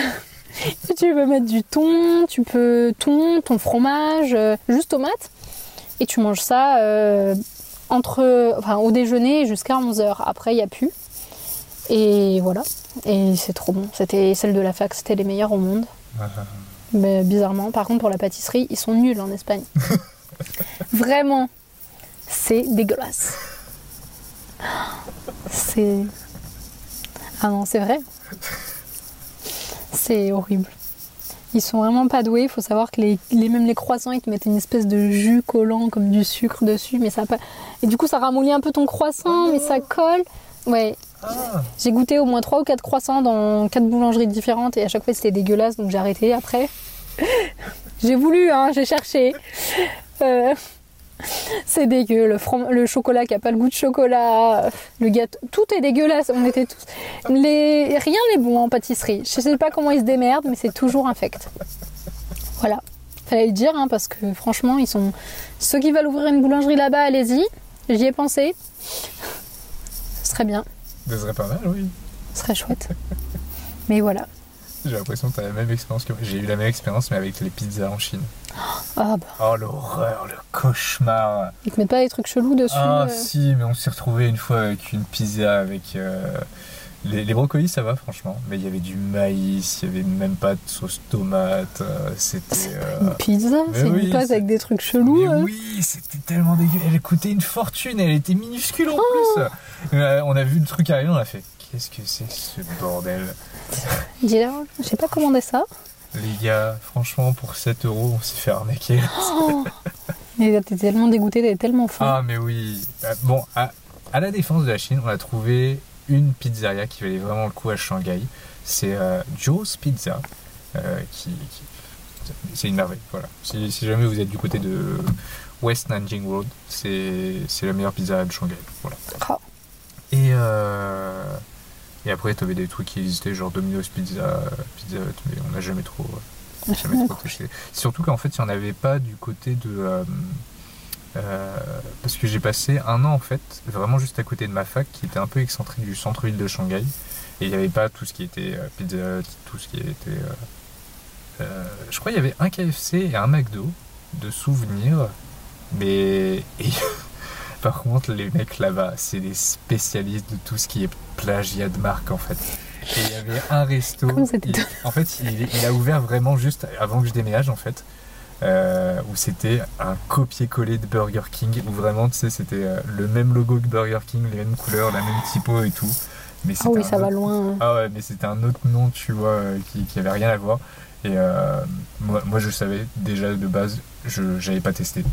Tu peux mettre du thon, tu peux thon, ton fromage, euh, juste tomate. Et tu manges ça euh, entre, enfin, au déjeuner jusqu'à 11h. Après, il n'y a plus. Et voilà. Et c'est trop bon. C'était celle de la fac, c'était les meilleures au monde. Mais bizarrement, par contre, pour la pâtisserie, ils sont nuls en Espagne. Vraiment, c'est dégueulasse. C'est. Ah non, c'est vrai. C'est horrible. Ils sont vraiment pas doués. Il faut savoir que les, les- même les croissants, ils te mettent une espèce de jus collant comme du sucre dessus, mais ça pas. Et du coup, ça ramollit un peu ton croissant, mais ça colle. Ouais, Ah, j'ai goûté au moins 3 ou 4 croissants dans 4 boulangeries différentes et à chaque fois c'était dégueulasse donc j'ai arrêté après. j'ai voulu, hein, j'ai cherché. Euh, c'est dégueu, le, from- le chocolat qui a pas le goût de chocolat, le gâteau, tout est dégueulasse. On était tous. Les... Rien n'est bon en pâtisserie. Je sais pas comment ils se démerdent, mais c'est toujours infect. Voilà. Fallait le dire hein, parce que franchement, ils sont. Ceux qui veulent ouvrir une boulangerie là-bas, allez-y. J'y ai pensé. Ce serait bien. Ça serait pas mal, oui. Ce serait chouette. Mais voilà. J'ai l'impression que t'as la même expérience que moi. J'ai eu la même expérience, mais avec les pizzas en Chine. Bah, Oh, l'horreur, le cauchemar. ils te mettent pas des trucs chelous dessus. Ah, euh. si, mais on s'est retrouvé une fois avec une pizza avec. euh, Les, les brocolis, ça va, franchement. Mais il y avait du maïs, il y avait même pas de sauce tomate. euh, C'était. euh, Une pizza, c'est oui, une pâte avec des trucs chelous. Mais hein. oui, c'était tellement dégueu. Elle coûtait une fortune, elle était minuscule en plus. Euh, on a vu le truc arriver, on a fait Qu'est-ce que c'est ce bordel? Dis-leur, j'ai pas commandé ça. Les gars, franchement, pour 7 euros, on s'est fait arnaquer. Oh Mais t'es tellement dégoûté, t'es tellement faim. Ah, mais oui. Euh, Bon, à, à la défense de la Chine, on a trouvé une pizzeria qui valait vraiment le coup à Shanghai. C'est euh, Joe's Pizza. euh, qui, qui- c'est une merveille. Voilà. Si, si jamais vous êtes du côté de West Nanjing Road, c'est c'est la meilleure pizzeria de Shanghai. Voilà. Et, euh, et après, tu avais des trucs qui existaient, genre Domino's Pizza, Pizza Hut, mais on n'a jamais trop, jamais trop testé. Surtout qu'en fait, il n'y en avait pas du côté de. euh, euh, parce que j'ai passé un an en fait, vraiment juste à côté de ma fac, qui était un peu excentré du centre-ville de Shanghai. Et il n'y avait pas tout ce qui était euh, Pizza tout ce qui était. euh, je crois qu'il y avait un KFC et un McDo de souvenirs. Mais. et- par contre, les mecs là-bas, c'est des spécialistes de tout ce qui est plagiat de marque en fait. Et il y avait un resto. Comment c'était il- en fait, il, il a ouvert vraiment juste avant que je déménage en fait. Euh, où c'était un copier-coller de Burger King, où vraiment, tu sais, c'était euh, le même logo que Burger King, les mêmes couleurs, la même typo et tout. Mais Ah oui, ça va autre- loin. hein. ah ouais, mais c'était un autre nom, tu vois, euh, qui, qui avait rien à voir. Et moi, moi, je savais déjà de base, je n'avais pas testé.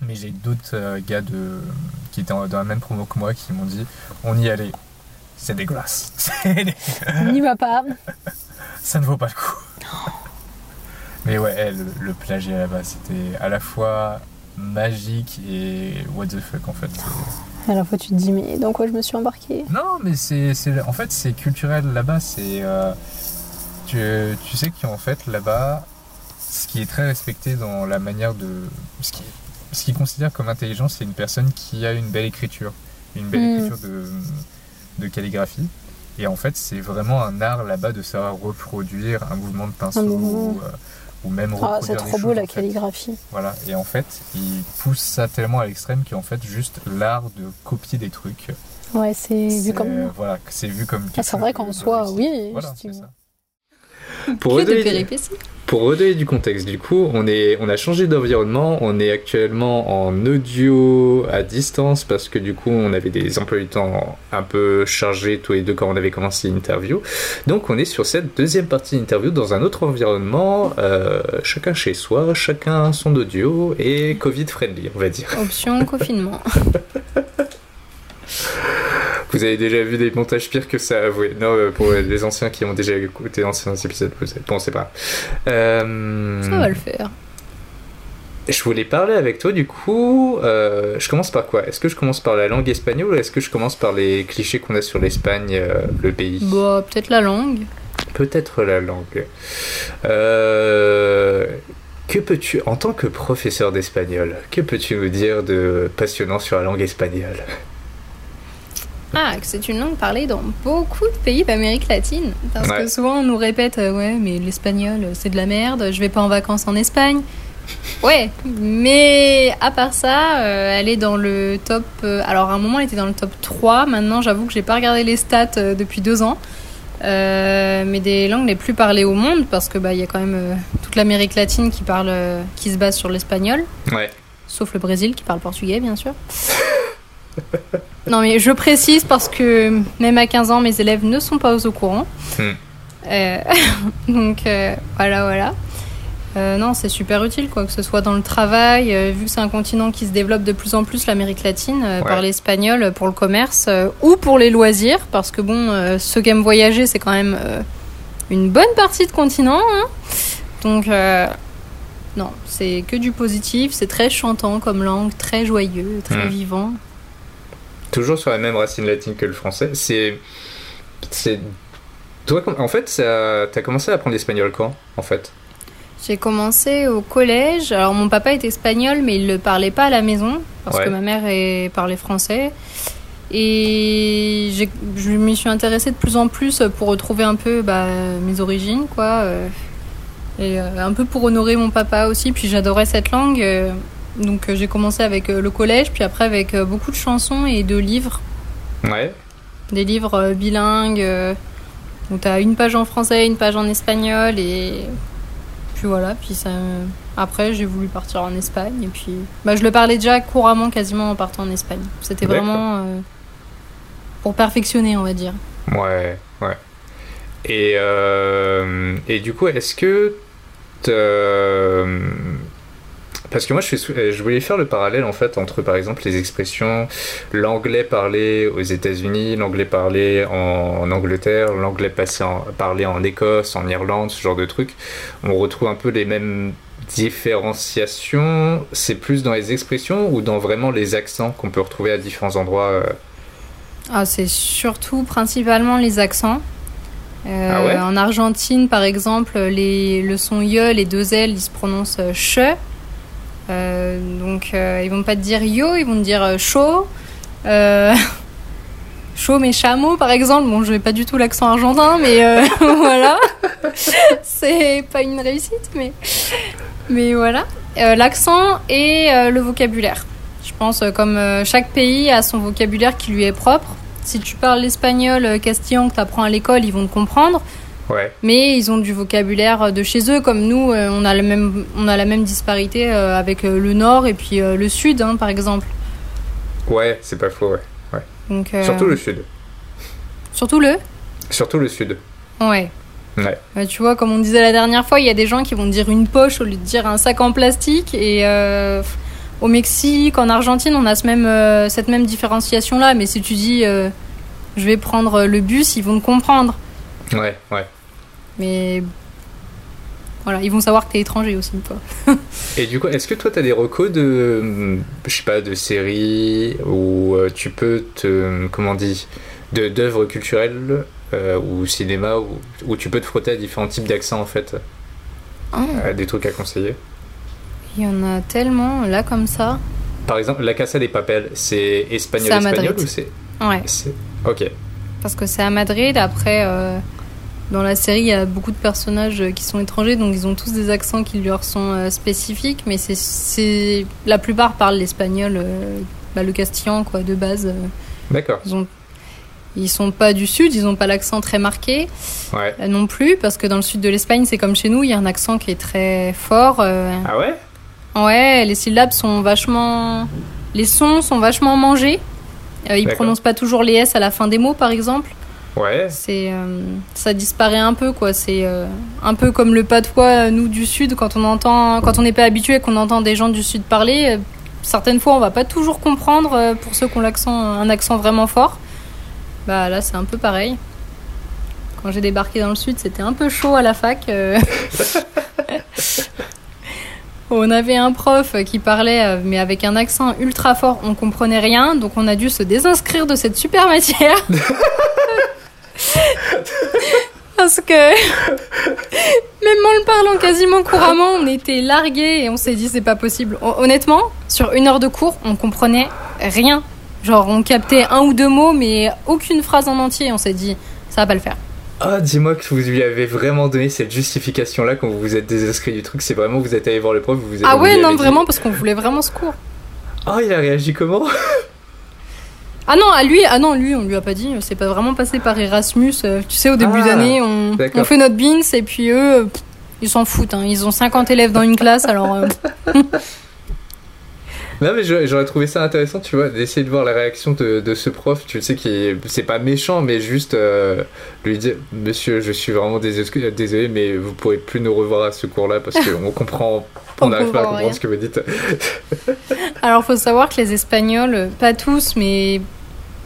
Mais j'ai d'autres gars de, qui étaient en- dans la même promo que moi qui m'ont dit on y allait. C'est dégueulasse. N'y va pas. Ça ne vaut pas le coup. Mais ouais, eh, le, le plagiat là-bas, c'était à la fois magique et what the fuck en fait. À la fois, tu te dis, mais dans quoi je me suis embarquée Non, mais c'est, en fait c'est culturel là-bas. C'est euh, tu, tu sais qu'en fait là-bas, ce qui est très respecté dans la manière de ce qui ce qu'ils considèrent comme intelligent, c'est une personne qui a une belle écriture, une belle Mm. écriture de, de calligraphie. Et en fait, c'est vraiment un art là-bas de savoir reproduire un mouvement de pinceau euh, ou même Ah, reproduire c'est des trop choses, beau la en fait. calligraphie. Voilà, et en fait, ils poussent ça tellement à l'extrême qu'en fait, juste l'art de copier des trucs. Ouais, c'est vu comme. Voilà, que c'est vu comme. Ah, c'est vrai qu'en soi, oui. Voilà, c'est ça. Pour Que de péripéties. Pour redonner du contexte, du coup, on, est, on a changé d'environnement. On est actuellement en audio à distance parce que du coup, on avait des emplois du temps un peu chargés tous les deux quand on avait commencé l'interview. Donc, on est sur cette deuxième partie d'interview dans un autre environnement, euh, chacun chez soi, chacun son audio et Covid-friendly, on va dire. Option confinement. Vous avez déjà vu des montages pires que ça, avouez. Non, euh, pour les anciens qui ont déjà écouté d'anciens épisodes, vous. Bon, c'est pas. Euh, Ça va le faire. Je voulais parler avec toi du coup. euh, je commence par quoi? Est-ce que je commence par la langue espagnole ou est-ce que je commence par les clichés qu'on a sur l'Espagne, euh, le pays? Bah, peut-être la langue. Peut-être la langue. Euh, que peux-tu, en tant que professeur d'espagnol, que peux-tu nous dire de passionnant sur la langue espagnole? Ah, que c'est une langue parlée dans beaucoup de pays d'Amérique latine. Parce Ouais. que souvent on nous répète, euh, ouais, mais l'espagnol euh, c'est de la merde, je vais pas en vacances en Espagne. Ouais, mais à part ça, euh, elle est dans le top. euh, alors à un moment elle était dans le top 3, maintenant j'avoue que j'ai pas regardé les stats depuis deux ans. Mais des langues les plus parlées au monde, parce que bah il y a quand même toute l'Amérique latine qui parle, qui se base sur l'espagnol. Ouais. Sauf le Brésil qui parle portugais, bien sûr. non, mais je précise parce que même à 15 ans, mes élèves ne sont pas au courant. Hmm. Euh, donc euh, voilà, voilà. Euh, non, c'est super utile, quoi, que ce soit dans le travail, euh, vu que c'est un continent qui se développe de plus en plus, l'Amérique latine, euh, Ouais. parler espagnol pour le commerce ou pour les loisirs, parce que bon, ceux qui aiment voyager, c'est quand même une bonne partie de continent. hein. Donc, non, c'est que du positif, c'est très chantant comme langue, très joyeux, très Hmm. vivant. Toujours sur la même racine latine que le français. C'est. C'est. Toi, en fait, ça... t'as commencé à apprendre l'espagnol quand, en fait? J'ai commencé au collège. Alors mon papa est espagnol, mais il le parlait pas à la maison parce Ouais. que ma mère est, parlait français. Et je m'y suis intéressée de plus en plus pour retrouver un peu bah, mes origines, quoi. euh, Et euh, un peu pour honorer mon papa aussi. Puis j'adorais cette langue. Donc euh, j'ai commencé avec euh, le collège, puis après avec euh, beaucoup de chansons et de livres. Ouais. Des livres bilingues. où t'as une page en français, une page en espagnol et puis voilà. Puis ça. Après, j'ai voulu partir en Espagne et puis bah, je le parlais déjà couramment quasiment en partant en Espagne. C'était vraiment euh, pour perfectionner, on va dire. Ouais, ouais. Et, euh, et du coup, est-ce que. Parce que moi, je, fais sou- je voulais faire le parallèle en fait entre par exemple les expressions l'anglais parlé aux États-Unis, l'anglais parlé en, en Angleterre, l'anglais passé en- parlé en Écosse, en Irlande, ce genre de trucs. On retrouve un peu les mêmes différenciations. C'est plus dans les expressions ou dans vraiment les accents qu'on peut retrouver à différents endroits euh, Ah, c'est surtout principalement les accents. Euh, Ah ouais? en Argentine, par exemple, les, le son ye, les deux L, ils se prononcent euh, che. Euh, donc, euh, ils vont pas te dire yo, ils vont te dire euh, chaud. Chaud mais chameau, par exemple. Bon, je n'ai pas du tout l'accent argentin, mais voilà. C'est pas une réussite, mais, mais voilà. L'accent et le vocabulaire. Je pense comme chaque pays a son vocabulaire qui lui est propre. Si tu parles l'espagnol castillan que tu apprends à l'école, ils vont te comprendre. Ouais, Mais ils ont du vocabulaire euh, de chez eux, comme nous, euh, on a, le même, on a la même disparité euh, avec le nord et puis le sud, hein, par exemple. ouais, c'est pas faux, ouais. Donc, euh, Surtout le sud. Surtout le? Surtout le sud. Ouais. Ouais. Bah, tu vois, comme on disait la dernière fois, il y a des gens qui vont dire une poche au lieu de dire un sac en plastique. Et euh, au Mexique, en Argentine, on a ce même, euh, cette même différenciation-là. Mais si tu dis, je vais prendre le bus, ils vont te comprendre. Ouais, ouais. Mais voilà, ils vont savoir que t'es étranger aussi, quoi. Et du coup, est-ce que toi, tu as des recos de, je sais pas, de séries où euh, tu peux te, comment on dit, de d'œuvres culturelles euh, ou cinéma où, où tu peux te frotter à différents types d'accents en fait, Euh, des trucs à conseiller? Il y en a tellement, là, comme ça. Par exemple, La Casa des Papel, c'est espagnol espagnol Madrid. ou c'est, Ouais, ok, parce que c'est à Madrid. Après, euh, dans la série, il y a beaucoup de personnages euh, qui sont étrangers, donc ils ont tous des accents qui leur sont euh, spécifiques. Mais c'est- la plupart parlent l'espagnol, euh, bah, le castillan, quoi, de base. d'accord, Ils ont ils sont pas du sud, ils ont pas l'accent très marqué ouais. euh, non plus, parce que dans le sud de l'Espagne, c'est comme chez nous, il y a un accent qui est très fort. euh, Ah ouais? Ouais, les syllabes sont vachement. Les sons sont vachement mangés. Euh, ils prononcent pas toujours les S à la fin des mots, par exemple. Ouais, C'est, euh, ça disparaît un peu, quoi. C'est euh, un peu comme le patois, euh, nous du sud, quand on entend, quand on n'est pas habitué, qu'on entend des gens du sud parler. euh, certaines fois, on va pas toujours comprendre. pour ceux qui ont l'accent, un accent vraiment fort. Bah là, c'est un peu pareil. Quand j'ai débarqué dans le sud, c'était un peu chaud à la fac. On avait un prof qui parlait, mais avec un accent ultra fort, on comprenait rien, donc on a dû se désinscrire de cette super matière. Parce que, même en le parlant quasiment couramment, on était largués et on s'est dit c'est pas possible. Hon- Honnêtement, sur une heure de cours, on comprenait rien. Genre, on captait un ou deux mots, mais aucune phrase en entier. On s'est dit, ça va pas le faire. Ah, dis-moi que vous lui avez vraiment donné cette justification-là quand vous vous êtes désinscrit du truc. C'est vraiment vous êtes allé voir le prof, vous vous Ah vous ouais, non, dit, vraiment, parce qu'on voulait vraiment ce cours. Ah, il a réagi comment? Ah non, à lui, ah non, lui, on lui a pas dit. C'est pas vraiment passé par Erasmus. euh, Tu sais, au début Ah, d'année, on, on fait notre bins et puis eux, pff, ils s'en foutent. hein. Ils ont 50 élèves dans une classe, alors. euh, Non, mais j'aurais trouvé ça intéressant, tu vois, d'essayer de voir la réaction de, de ce prof. Tu sais, qui est- c'est pas méchant, mais juste euh, lui dire Monsieur, je suis vraiment désolé, mais vous pourrez plus nous revoir à ce cours-là parce qu'on comprend. On n'arrive pas à comprend comprendre rien. ce que vous dites. Alors, faut savoir que les Espagnols, euh, pas tous, mais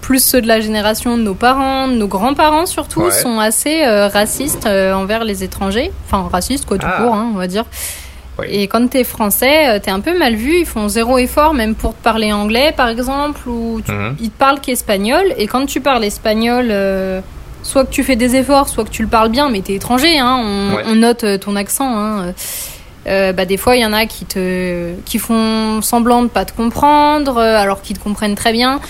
plus ceux de la génération de nos parents, de nos grands-parents surtout, Ouais. sont assez euh, racistes euh, envers les étrangers. Enfin, racistes, quoi, tout Ah. court, hein, on va dire. Oui. Et quand t'es français, t'es un peu mal vu. Ils font zéro effort, même pour te parler anglais, par exemple, ou tu- Mhm. ils te parlent qu'espagnol. Et quand tu parles espagnol, euh, soit que tu fais des efforts, soit que tu le parles bien, mais t'es étranger, hein, on, Ouais. on note ton accent. Hein. Euh, bah, des fois, il y en a qui, te, qui font semblant de pas te comprendre, euh, alors qu'ils te comprennent très bien.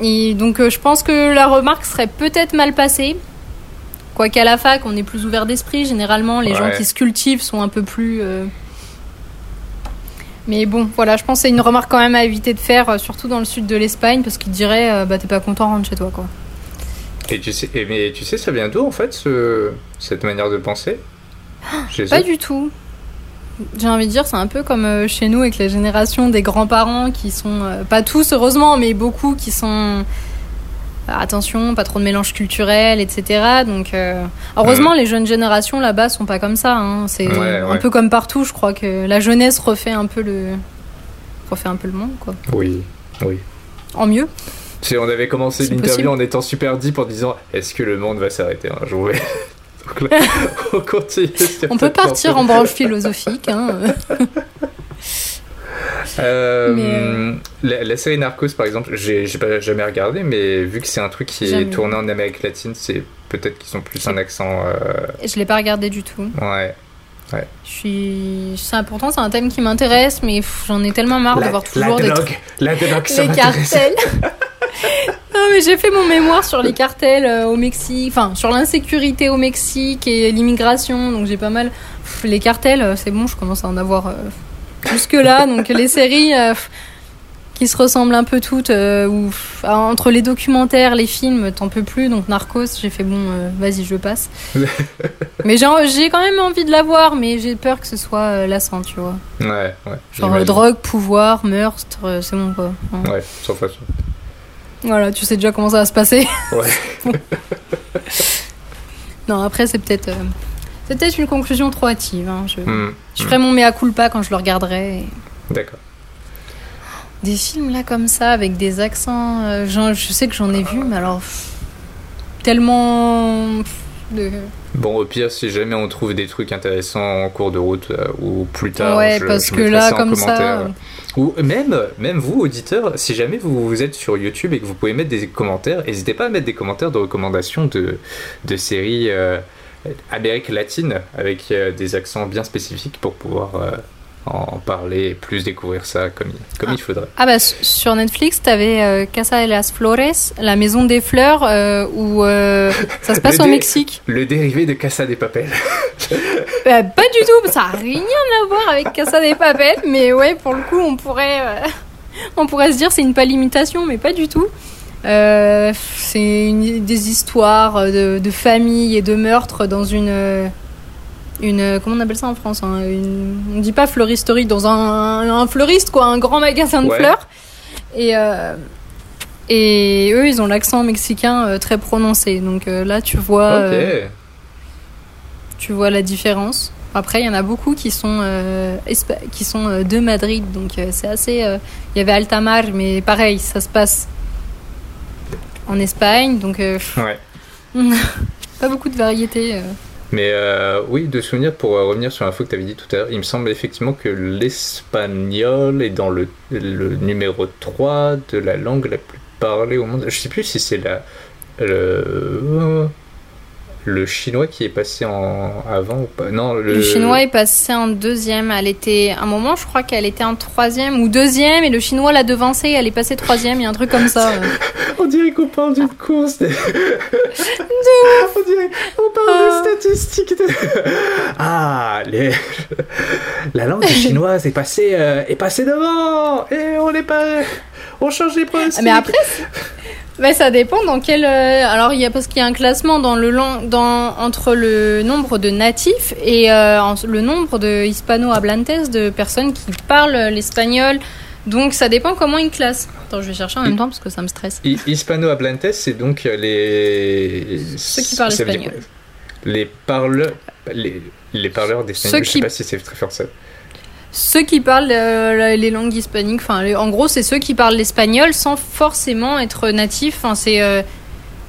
Et donc, euh, je pense que la remarque serait peut-être mal passée. Quoiqu'à la fac, on est plus ouvert d'esprit. Généralement, les gens qui se cultivent sont un peu plus. euh, Mais bon, voilà, je pense que c'est une remarque quand même à éviter de faire, surtout dans le sud de l'Espagne, parce qu'ils diraient bah t'es pas content, rentre chez toi, quoi. Et tu sais, mais tu sais, ça vient d'où en fait, ce, cette manière de penser? Chez Pas eux? du tout. J'ai envie de dire, c'est un peu comme euh, chez nous avec la génération des grands-parents qui sont, euh, pas tous heureusement, mais beaucoup qui sont. euh, attention, pas trop de mélange culturel, etc. Donc, euh, heureusement, les jeunes générations là-bas sont pas comme ça. hein. C'est Ouais, un ouais. peu comme partout, je crois que la jeunesse refait un peu le. refait un peu le monde, quoi. Oui, oui. En mieux. On avait commencé l'interview en étant super deep en disant Est-ce que le monde va s'arrêter un jour? Donc là, on continue. sur On peut partir en branche philosophique. Hein. Euh, Mais, la, la série Narcos, par exemple, j'ai pas jamais regardé, mais vu que c'est un truc qui Jamais. est tourné en Amérique latine, c'est peut-être qu'ils ont plus un accent. euh, Je l'ai pas regardé du tout. Ouais. Je suis. Ça, pourtant, c'est un thème qui m'intéresse, mais j'en ai tellement marre de voir toujours des la drogue, ça Les m'intéresse. cartels. non, mais j'ai fait mon mémoire sur les cartels euh, au Mexique, enfin, sur l'insécurité au Mexique et l'immigration, donc j'ai pas mal. Pff, les cartels, euh, c'est bon, je commence à en avoir euh, jusque-là. Donc les séries qui se ressemblent un peu toutes, ou pff, entre les documentaires, les films, t'en peux plus. Donc Narcos, j'ai fait bon, vas-y, je passe. mais j'ai quand même envie de la voir, mais j'ai peur que ce soit lassant, tu vois. Ouais, ouais. Genre drogue, pouvoir, meurtre, c'est bon quoi. Hein. Ouais, sans façon. Voilà, tu sais déjà comment ça va se passer. Ouais. Non, après, c'est peut-être. euh, c'est peut-être une conclusion trop hâtive. hein. Je, Hmm, je ferai mon mea culpa quand je le regarderai. et- D'accord. Des films là comme ça, avec des accents. euh, je sais que j'en ai vu, mais alors. pff, tellement. pff, de... Bon, au pire, si jamais on trouve des trucs intéressants en cours de route euh, ou plus tard, ouais, je- parce je que là, comme ça. Ou même, même vous, auditeurs, si jamais vous, vous êtes sur YouTube et que vous pouvez mettre des commentaires, n'hésitez pas à mettre des commentaires de recommandations de, de séries euh, Amérique latine avec euh, des accents bien spécifiques pour pouvoir euh, en parler et plus découvrir ça comme, il- comme Ah. il faudrait. Ah bah sur Netflix, t'avais euh, Casa de las Flores, la maison des fleurs, euh, où euh, ça se passe au Mexique. Le dérivé de Casa des Papel. Euh, pas du tout, ça a rien à voir avec Casa des Papel, mais ouais, pour le coup, on pourrait, euh, on pourrait se dire c'est une pâle imitation, mais pas du tout. C'est des histoires de, de famille et de meurtres dans une, une, comment on appelle ça en France hein, une, On dit pas fleuristerie, dans un, un fleuriste quoi, un grand magasin de Ouais. fleurs. Et euh, et eux, ils ont l'accent mexicain euh, très prononcé. Donc euh, là, tu vois. euh, tu vois la différence. Après, il y en a beaucoup qui sont, euh, qui sont euh, de Madrid, donc euh, c'est assez. euh, Il y avait Altamar, mais pareil, ça se passe en Espagne, donc euh, Ouais. pas beaucoup de variété. Mais euh, oui, de souvenir, pour euh, revenir sur l'info que tu avais dit tout à l'heure, il me semble effectivement que l'espagnol est dans le, le numéro 3 de la langue la plus parlée au monde. Je sais plus si c'est la, le, le chinois qui est passé en avant ou pas? Non, le, Le chinois est passé en deuxième. Elle était, à un moment, je crois qu'elle était en troisième ou deuxième, et le chinois l'a devancée. Elle est passée troisième. Il y a un truc comme ça. On dirait qu'on parle d'une course. de- on dirait on parle Ah. de statistiques. de- Ah, les... la langue chinoise est passée, euh, est passée devant et on n'est pas, on change les pronostics. Mais après, c'est- bah, ça dépend dans quel. euh, Alors, il y a parce qu'il y a un classement dans le lang- dans entre le nombre de natifs et euh, le nombre de hispano-hablantes, de personnes qui parlent l'espagnol. Donc, ça dépend comment ils classent. Attends, je vais chercher en même temps parce que ça me stresse. Hi- Hispano-hablantes, c'est donc les Ceux qui parlent espagnol. Les parleurs, les, les parleurs d'espagnol. Je sais qui- pas si c'est très français. Ceux qui parlent euh, les langues hispaniques, enfin, en gros, c'est ceux qui parlent l'espagnol sans forcément être natifs. Enfin, c'est euh,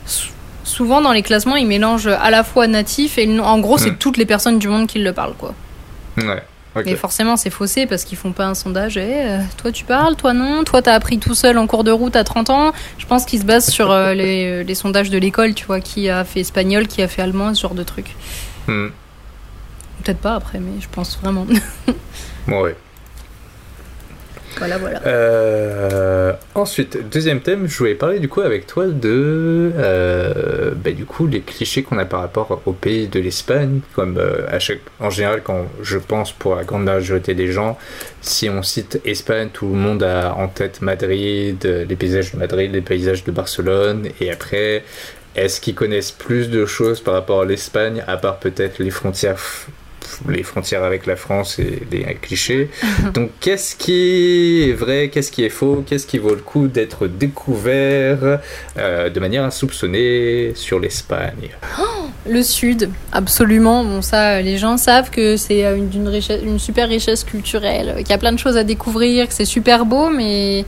sou- souvent dans les classements, ils mélangent à la fois natifs et en gros, c'est Hmm. toutes les personnes du monde qui le parlent, quoi. Ouais. Mais forcément, c'est faussé parce qu'ils font pas un sondage. Eh, euh, toi, tu parles, toi non. Toi, t'as appris tout seul en cours de route à 30 ans. Je pense qu'ils se basent sur euh, les, les sondages de l'école, tu vois, qui a fait espagnol, qui a fait allemand, ce genre de truc. Hmm. Peut-être pas après, mais je pense vraiment. Voilà, voilà. Euh, ensuite, deuxième thème, je voulais parler du coup avec toi de euh, bah, du coup les clichés qu'on a par rapport au pays de l'Espagne, comme euh, à chaque, en général quand je pense pour la grande majorité des gens, si on cite Espagne, tout le monde a en tête Madrid, les paysages de Madrid, les paysages de Barcelone, et après, est-ce qu'ils connaissent plus de choses par rapport à l'Espagne, à part peut-être les frontières les frontières avec la France et les clichés. Donc qu'est-ce qui est vrai, qu'est-ce qui est faux, qu'est-ce qui vaut le coup d'être découvert euh, de manière insoupçonnée sur l'Espagne? Le sud, absolument. Bon, ça, les gens savent que c'est euh, une, d'une richesse, une super richesse culturelle, qu'il y a plein de choses à découvrir, que c'est super beau, mais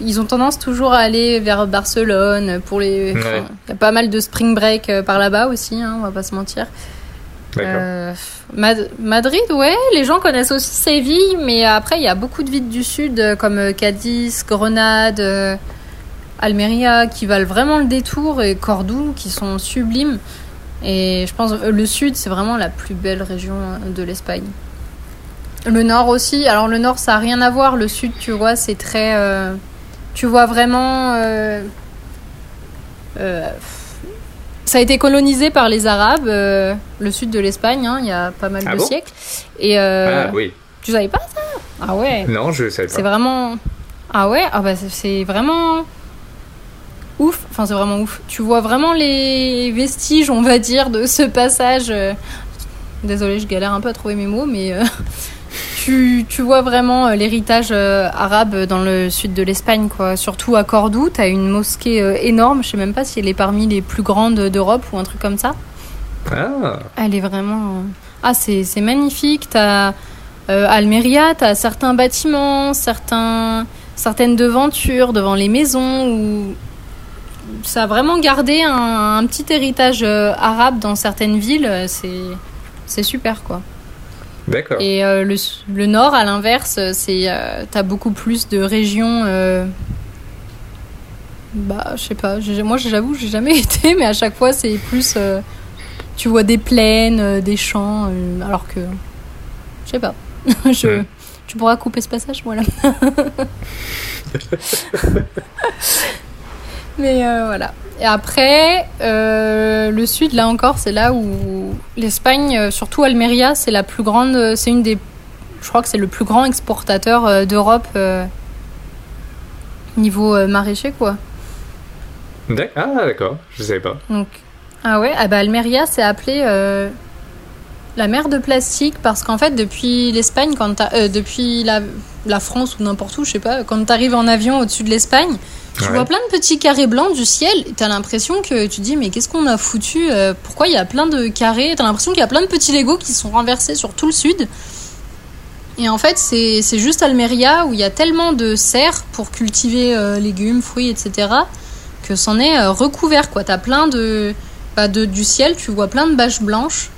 ils ont tendance toujours à aller vers Barcelone pour les. Ouais. Il y a pas mal de spring break euh, par là-bas aussi, hein, on va pas se mentir. Euh, Mad- Madrid, ouais, les gens connaissent aussi Séville, mais après il y a beaucoup de villes du sud euh, comme euh, Cadiz, Grenade, Almeria qui valent vraiment le détour et Cordoue qui sont sublimes. Et je pense euh, le sud c'est vraiment la plus belle région de l'Espagne. Le nord aussi. Alors le nord ça a rien à voir. Le sud tu vois c'est très, tu vois vraiment. Ça a été colonisé par les Arabes, euh, le sud de l'Espagne, hein, il y a pas mal Ah de bon siècles. Et euh, Ah oui. tu savais pas ça? Ah ouais. Non, je savais C'est pas. vraiment. Ah ouais, ah bah c'est- c'est vraiment ouf. Enfin, c'est vraiment ouf. Tu vois vraiment les vestiges, on va dire, de ce passage. euh, Désolée, je galère un peu à trouver mes mots, mais euh, tu, tu vois vraiment euh, l'héritage euh, arabe dans le sud de l'Espagne, quoi. Surtout à Cordoue, t'as une mosquée euh, énorme. Je sais même pas si elle est parmi les plus grandes d'Europe ou un truc comme ça. Ah, Elle est vraiment. Ah, c'est magnifique. T'as euh, Almeria, t'as certains bâtiments, certains certaines devantures devant les maisons où ça a vraiment gardé un, un petit héritage arabe dans certaines villes. C'est c'est super quoi. D'accord. Et euh, le, le nord, à l'inverse, euh, c'est euh, t'as beaucoup plus de régions. euh, bah, je sais pas. Moi, j'avoue, j'ai jamais été, mais à chaque fois, c'est plus. tu vois des plaines, des champs, alors que. Je sais pas. je. Tu pourras couper ce passage, voilà. mais euh, voilà. Et après, euh, le sud, là encore, c'est là où l'Espagne, euh, surtout Almeria, c'est la plus grande, c'est une des, je crois que c'est le plus grand exportateur d'Europe euh, niveau maraîcher, quoi. Ah, d'accord, je savais pas. Donc, ah ouais, ah bah Almeria, c'est appelé la mer de plastique parce qu'en fait, depuis l'Espagne, quand depuis la, la France ou n'importe où, je sais pas, quand t'arrives en avion au-dessus de l'Espagne, tu Ouais. vois plein de petits carrés blancs du ciel et t'as l'impression que tu te dis, mais qu'est-ce qu'on a foutu euh, Pourquoi il y a plein de carrés? T'as l'impression qu'il y a plein de petits Legos qui sont renversés sur tout le sud. Et en fait, c'est juste Almeria où il y a tellement de serres pour cultiver euh, légumes, fruits, etc. que c'en est euh, recouvert quoi. T'as plein de, bah, de du ciel, tu vois plein de bâches blanches.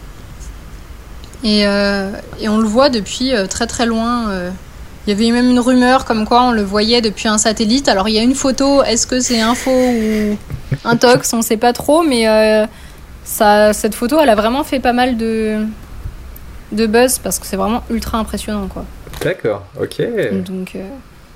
Et, euh, et on le voit depuis très très loin. Il y avait même une rumeur comme quoi on le voyait depuis un satellite. Alors il y a une photo, est-ce que c'est info ou un tox? On sait pas trop, mais euh, ça, cette photo elle a vraiment fait pas mal de, de buzz parce que c'est vraiment ultra impressionnant quoi. D'accord, ok. Donc euh,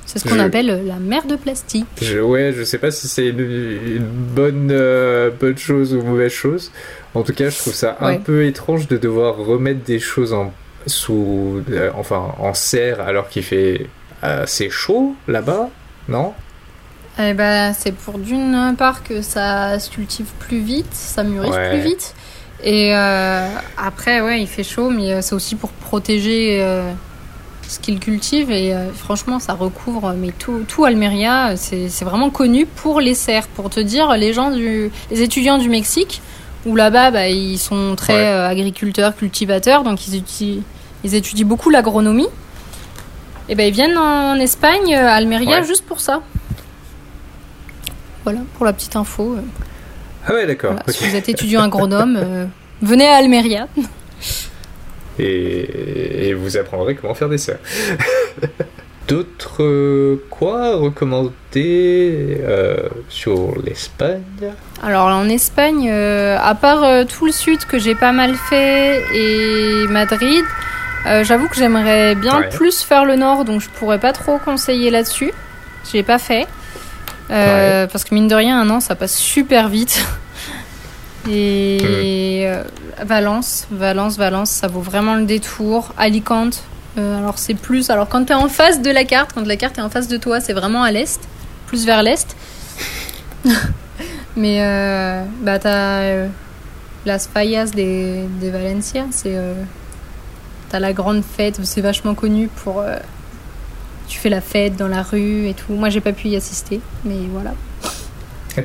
c'est ce qu'on Je- appelle la mer de plastique. Je, ouais, je sais pas si c'est une, une bonne, euh, bonne chose ou mauvaise chose. En tout cas, je trouve ça un Ouais. peu étrange de devoir remettre des choses en, sous, euh, enfin, en serre alors qu'il fait assez chaud là-bas, non? Eh ben, c'est pour d'une part que ça se cultive plus vite, ça mûrit Ouais. plus vite. Et euh, après, ouais, il fait chaud, mais euh, c'est aussi pour protéger euh, ce qu'il cultive. Et euh, franchement, ça recouvre mais tout, tout Almeria. C'est c'est vraiment connu pour les serres. Pour te dire, les gens du, les étudiants du Mexique, où là-bas, bah, ils sont très Ouais. euh, agriculteurs, cultivateurs, donc ils étudient, ils étudient beaucoup l'agronomie. Et ben, ils viennent en Espagne, euh, à Almeria, Ouais. juste pour ça. Voilà, pour la petite info. euh, Ah ouais, d'accord. voilà. Si vous êtes étudiant agronome, euh, venez à Almeria. Et, et vous apprendrez comment faire des serres. D'autres euh, quoi recommander euh, sur l'Espagne? Alors en Espagne, euh, à part euh, tout le sud que j'ai pas mal fait et Madrid, euh, j'avoue que j'aimerais bien Ouais. plus faire le nord, donc je pourrais pas trop conseiller là-dessus. Je l'ai pas fait. Euh, Parce que mine de rien, un an, ça passe super vite. Et euh, Valence, Valence, Valence, ça vaut vraiment le détour. Alicante, euh, alors c'est plus. Alors quand tu es en face de la carte, quand la carte est en face de toi, c'est vraiment à l'est, plus vers l'est. Mais euh, bah t'as euh, Las Fallas de, de Valencia, c'est euh, t'as la grande fête, c'est vachement connu pour euh, tu fais la fête dans la rue et tout. Moi j'ai pas pu y assister, mais voilà.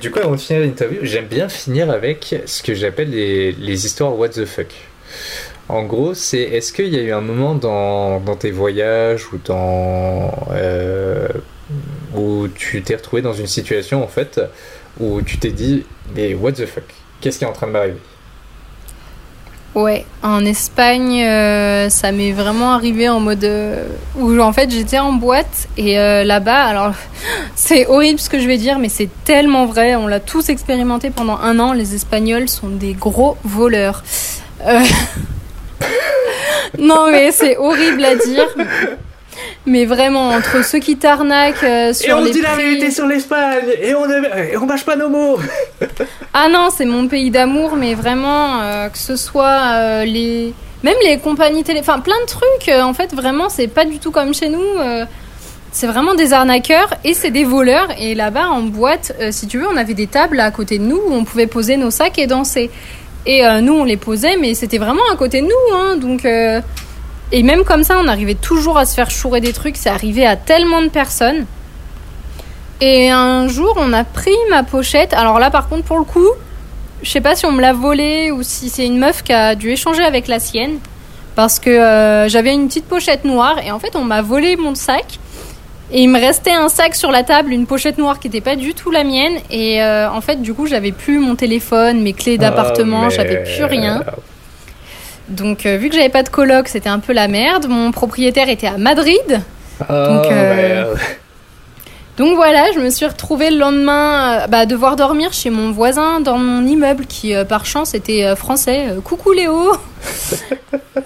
Du coup, avant de finir l'interview, j'aime bien finir avec ce que j'appelle les, les histoires what the fuck. En gros, c'est est-ce qu'il y a eu un moment dans, tes voyages ou dans euh, où tu t'es retrouvé dans une situation en fait où tu t'es dit mais what the fuck? Qu'est-ce qui est en train de m'arriver? Ouais, en Espagne, euh, ça m'est vraiment arrivé en mode euh, où en fait j'étais en boîte et là-bas, alors c'est horrible ce que je vais dire, mais c'est tellement vrai. On l'a tous expérimenté pendant un an. Les Espagnols sont des gros voleurs. Non mais c'est horrible à dire. Mais vraiment, entre ceux qui t'arnaquent euh, sur les prix... sur l'Espagne et on et on mâche pas nos mots. Ah non, c'est mon pays d'amour, mais vraiment, euh, que ce soit euh, les. Même les compagnies télé. Enfin, plein de trucs, en fait, vraiment, c'est pas du tout comme chez nous. c'est vraiment des arnaqueurs et c'est des voleurs. Et là-bas, en boîte, euh, si tu veux, on avait des tables à côté de nous où on pouvait poser nos sacs et danser. Et euh, nous, on les posait, mais c'était vraiment à côté de nous. Hein, donc. euh, Et même comme ça, on arrivait toujours à se faire chourer des trucs. C'est arrivé à tellement de personnes. Et un jour, on a pris ma pochette. Alors là, par contre, pour le coup, je sais pas si on me l'a volée ou si c'est une meuf qui a dû échanger avec la sienne. Parce que euh, j'avais une petite pochette noire et en fait, on m'a volé mon sac. Et il me restait un sac sur la table, une pochette noire qui n'était pas du tout la mienne. Et euh, en fait, du coup, j'avais plus mon téléphone, mes clés d'appartement, Ah, j'avais plus rien. Donc, euh, vu que j'avais pas de coloc, c'était un peu la merde. Mon propriétaire était à Madrid. Ah, Donc, euh. Donc voilà, je me suis retrouvée le lendemain bah, devoir dormir chez mon voisin dans mon immeuble qui, par chance, était français. Coucou Léo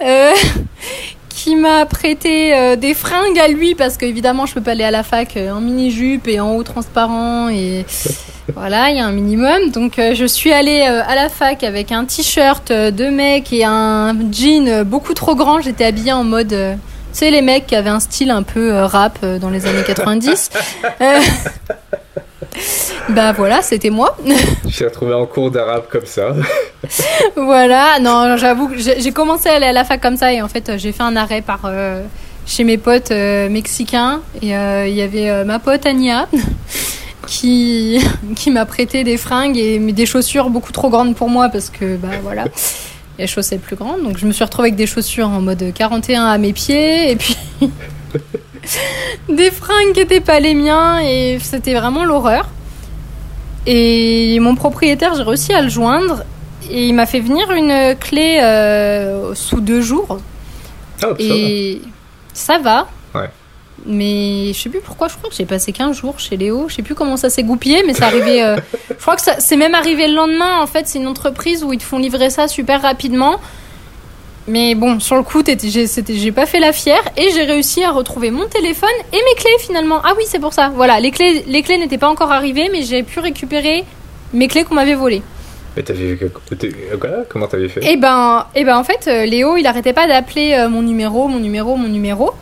Qui m'a prêté euh, des fringues à lui parce qu'évidemment, je peux pas aller à la fac euh, en mini-jupe et en haut transparent. Et voilà, il y a un minimum. Donc euh, je suis allée euh, à la fac avec un t-shirt de mec et un jean beaucoup trop grand. J'étais habillée en mode. tu sais, les mecs qui avaient un style un peu rap dans les années 90. Bah voilà, c'était moi. Je suis retrouvé en cours d'arabe comme ça. voilà, non, j'avoue que j'ai commencé à aller à la fac comme ça et en fait, euh, j'ai fait un arrêt par euh, chez mes potes euh, mexicains et euh, il y avait ma pote Ania qui, qui m'a prêté des fringues et des chaussures beaucoup trop grandes pour moi parce que bah voilà. Les chaussettes plus grandes, donc je me suis retrouvée avec des chaussures en mode 41 à mes pieds et puis des fringues qui n'étaient pas les miens et c'était vraiment l'horreur. Et mon propriétaire, j'ai réussi à le joindre et il m'a fait venir une clé euh, sous deux jours. Ah, ça va. et ça va. Ouais. Mais je sais plus pourquoi, je crois que j'ai passé 15 jours chez Léo. Je sais plus comment ça s'est goupillé, mais c'est arrivé. euh, je crois que ça- c'est même arrivé le lendemain. En fait, c'est une entreprise où ils te font livrer ça super rapidement. Mais bon, sur le coup, j'ai pas fait la fière et j'ai réussi à retrouver mon téléphone et mes clés finalement. Ah oui, c'est pour ça. Voilà, les clés, les clés n'étaient pas encore arrivées, mais j'ai pu récupérer mes clés qu'on m'avait volées. Mais t'avais Comment t'avais fait? Et ben, et ben en fait, euh, Léo, il arrêtait pas d'appeler euh, mon numéro, mon numéro, mon numéro.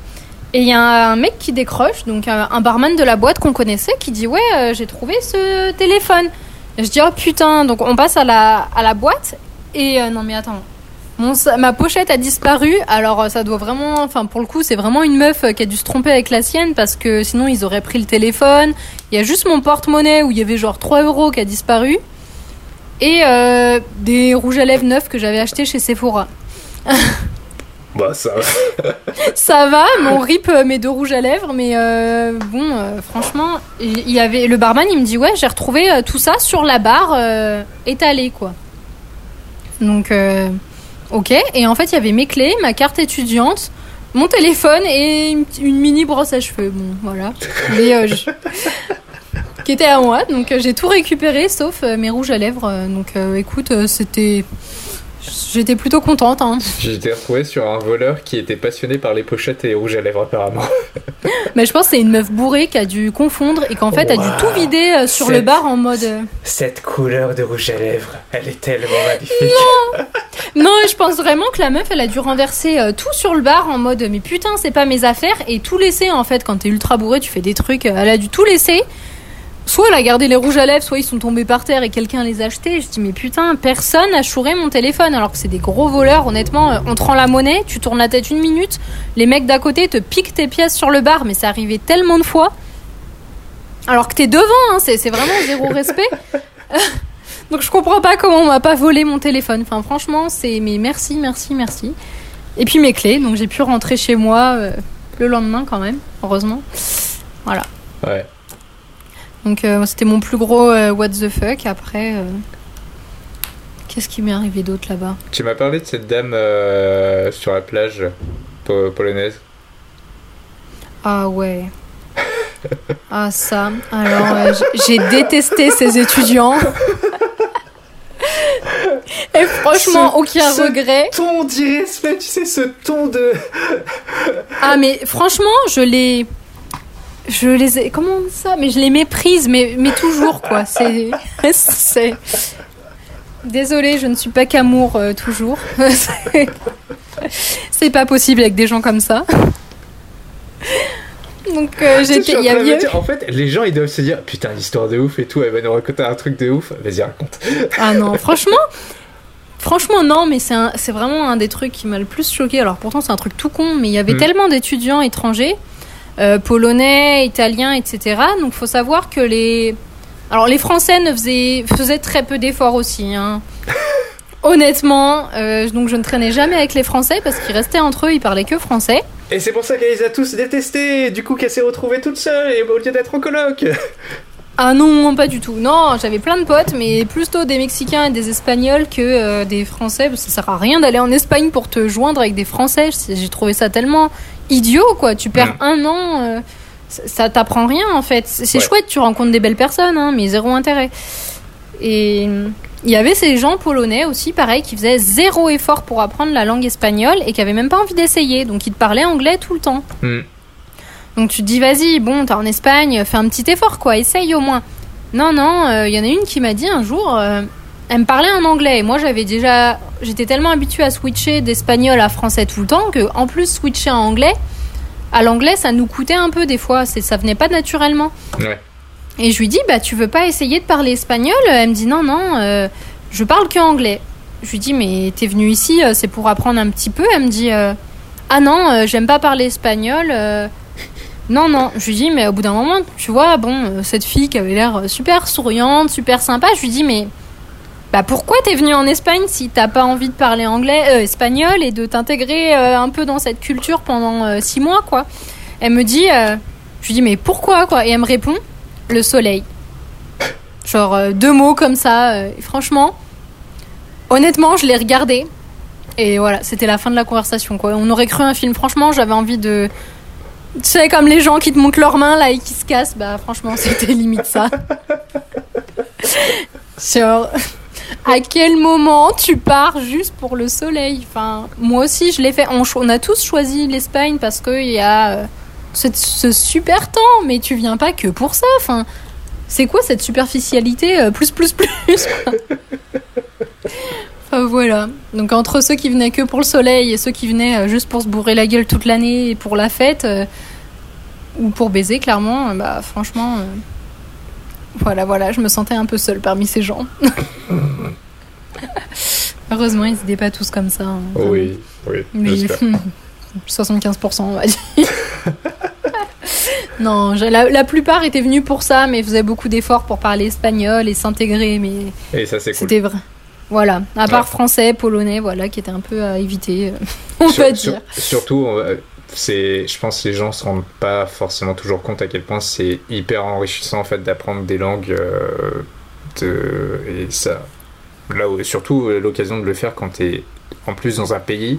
Et il y a un mec qui décroche, donc un barman de la boîte qu'on connaissait, qui dit ouais, euh, j'ai trouvé ce téléphone. Et je dis oh putain, donc on passe à la à la boîte et euh, non mais attends. Mon, ma pochette a disparu, alors euh, ça doit vraiment, enfin pour le coup c'est vraiment une meuf euh, qui a dû se tromper avec la sienne parce que sinon ils auraient pris le téléphone. Il y a juste mon porte-monnaie où il y avait genre 3 euros qui a disparu et euh, des rouges à lèvres neufs que j'avais achetés chez Sephora. Bah, ça va. Ça va, mon rip mes deux rouges à lèvres, mais euh, bon, euh, franchement, il y avait le barman, il me dit ouais, j'ai retrouvé tout ça sur la barre étalée quoi. Donc ok, et en fait il y avait mes clés, ma carte étudiante, mon téléphone et une, mini brosse à cheveux. Bon voilà, mais euh, qui était à moi, donc euh, j'ai tout récupéré sauf euh, mes rouges à lèvres. euh, donc écoute, c'était, j'étais plutôt contente. Hein. J'étais retrouvé sur un voleur qui était passionné par les pochettes et les rouges à lèvres, apparemment. Mais je pense que c'est une meuf bourrée qui a dû confondre et qu'en fait a dû tout vider euh, sur le bar en mode. euh, Cette couleur de rouge à lèvres, elle est tellement magnifique. Non, je pense vraiment que la meuf elle a dû renverser euh, tout sur le bar en mode mais putain c'est pas mes affaires et tout laisser en fait quand t'es ultra bourré tu fais des trucs. Elle a dû tout laisser. Soit elle a gardé les rouges à lèvres, soit ils sont tombés par terre et quelqu'un les a achetés. Je dis mais putain personne a chouré mon téléphone alors que c'est des gros voleurs. Honnêtement, euh, on te rend la monnaie, tu tournes la tête une minute, les mecs d'à côté te piquent tes pièces sur le bar, mais c'est arrivé tellement de fois. Alors que t'es devant, hein, c'est c'est vraiment zéro respect. Donc je comprends pas comment on m'a pas volé mon téléphone. Enfin franchement, c'est mais merci, merci, merci. Et puis mes clés, donc j'ai pu rentrer chez moi euh, le lendemain quand même, heureusement. Voilà. Ouais. Donc euh, c'était mon plus gros euh, what the fuck. Après, euh, qu'est-ce qui m'est arrivé d'autre là-bas? Tu m'as parlé de cette dame euh, sur la plage po- polonaise. Ah ouais. Ah ça. Alors j'ai détesté ces étudiants. Et franchement, Ce- aucun ce regret. Ton d'irrespect, tu sais, ce ton de. Ah mais franchement, je les je les ai comment on dit ça? Mais je les méprise mais mais toujours quoi, c'est c'est Désolée, je ne suis pas qu'amour euh, toujours. C'est- pas possible avec des gens comme ça. Donc euh, j'étais en il y dire, En fait, les gens ils doivent se dire Putain, l'histoire de ouf et tout, elle va nous raconter un truc de ouf. Vas-y, raconte. Ah non, franchement, franchement non, mais c'est vraiment un des trucs qui m'a le plus choqué. Alors pourtant c'est un truc tout con, mais il y avait Mm. tellement d'étudiants étrangers, euh, polonais, italiens, etc. Donc faut savoir que les, alors les Français ne faisaient, faisaient très peu d'efforts aussi. hein. Honnêtement, euh, donc je ne traînais jamais avec les Français parce qu'ils restaient entre eux, ils parlaient que français. Et c'est pour ça qu'elle les a tous détestés, du coup qu'elle s'est retrouvée toute seule et au lieu d'être en coloc. Ah non, pas du tout. Non, j'avais plein de potes, mais plutôt des Mexicains et des Espagnols que euh, des Français. Parce que ça sert à rien d'aller en Espagne pour te joindre avec des Français. J'ai trouvé ça tellement idiot, quoi. Tu perds Mm. un an, euh, ça, ça t'apprend rien en fait. C'est Ouais. chouette, tu rencontres des belles personnes, hein, mais zéro intérêt. Et euh, il y avait ces gens polonais aussi, pareil, qui faisaient zéro effort pour apprendre la langue espagnole et qui avaient même pas envie d'essayer. Donc ils te parlaient anglais tout le temps. Hmm. Donc tu te dis, vas-y, bon, t'es en Espagne, fais un petit effort, quoi, essaye au moins. Non, non, il y en a une qui m'a dit un jour, euh, elle me parlait en anglais. Et moi, j'avais déjà, j'étais tellement habituée à switcher d'espagnol à français tout le temps que, en plus, switcher en anglais, à l'anglais, ça nous coûtait un peu des fois. C'est, ça venait pas naturellement. Ouais. Et je lui dis, bah, tu veux pas essayer de parler espagnol? Elle me dit, non, non, euh, je parle que anglais. Je lui dis, mais t'es venue ici, euh, c'est pour apprendre un petit peu? Elle me dit, euh, ah non, euh, j'aime pas parler espagnol. non, non. Je lui dis, mais au bout d'un moment, tu vois, bon, cette fille qui avait l'air super souriante, super sympa, je lui dis, mais bah pourquoi t'es venue en Espagne si t'as pas envie de parler anglais, euh, espagnol et de t'intégrer euh, un peu dans cette culture pendant euh, six mois, quoi? Elle me dit, je lui dis, mais pourquoi, quoi? Et elle me répond, le soleil. Genre deux mots comme ça. et franchement, honnêtement, je l'ai regardé. Et voilà, c'était la fin de la conversation. Quoi. On aurait cru un film. Franchement, j'avais envie de. Tu sais, comme les gens qui te montrent leurs mains là et qui se cassent. Bah, franchement, c'était limite ça. Genre, à quel moment tu pars juste pour le soleil Enfin, moi aussi, je l'ai fait. On, a tous choisi l'Espagne parce qu'il y a euh, ce, super temps, mais tu viens pas que pour ça. Enfin, c'est quoi cette superficialité euh, plus plus plus Enfin voilà. Donc entre ceux qui venaient que pour le soleil et ceux qui venaient euh, juste pour se bourrer la gueule toute l'année et pour la fête ou pour baiser clairement, bah franchement voilà voilà, je me sentais un peu seule parmi ces gens. Heureusement, ils étaient pas tous comme ça. hein. Oui, oui. Mais j'espère. 75% on va dire. non, la, la plupart étaient venus pour ça, mais faisaient beaucoup d'efforts pour parler espagnol et s'intégrer, mais Et ça, c'est cool. c'était vrai. Voilà, à part Ouais. français, polonais, voilà, qui était un peu à éviter, euh, on Sur- peut sur- dire. surtout, euh, c'est, je pense que les gens se rendent pas forcément toujours compte à quel point c'est hyper enrichissant en fait d'apprendre des langues. euh, de, et ça, là surtout euh, l'occasion de le faire quand t'es en plus dans un pays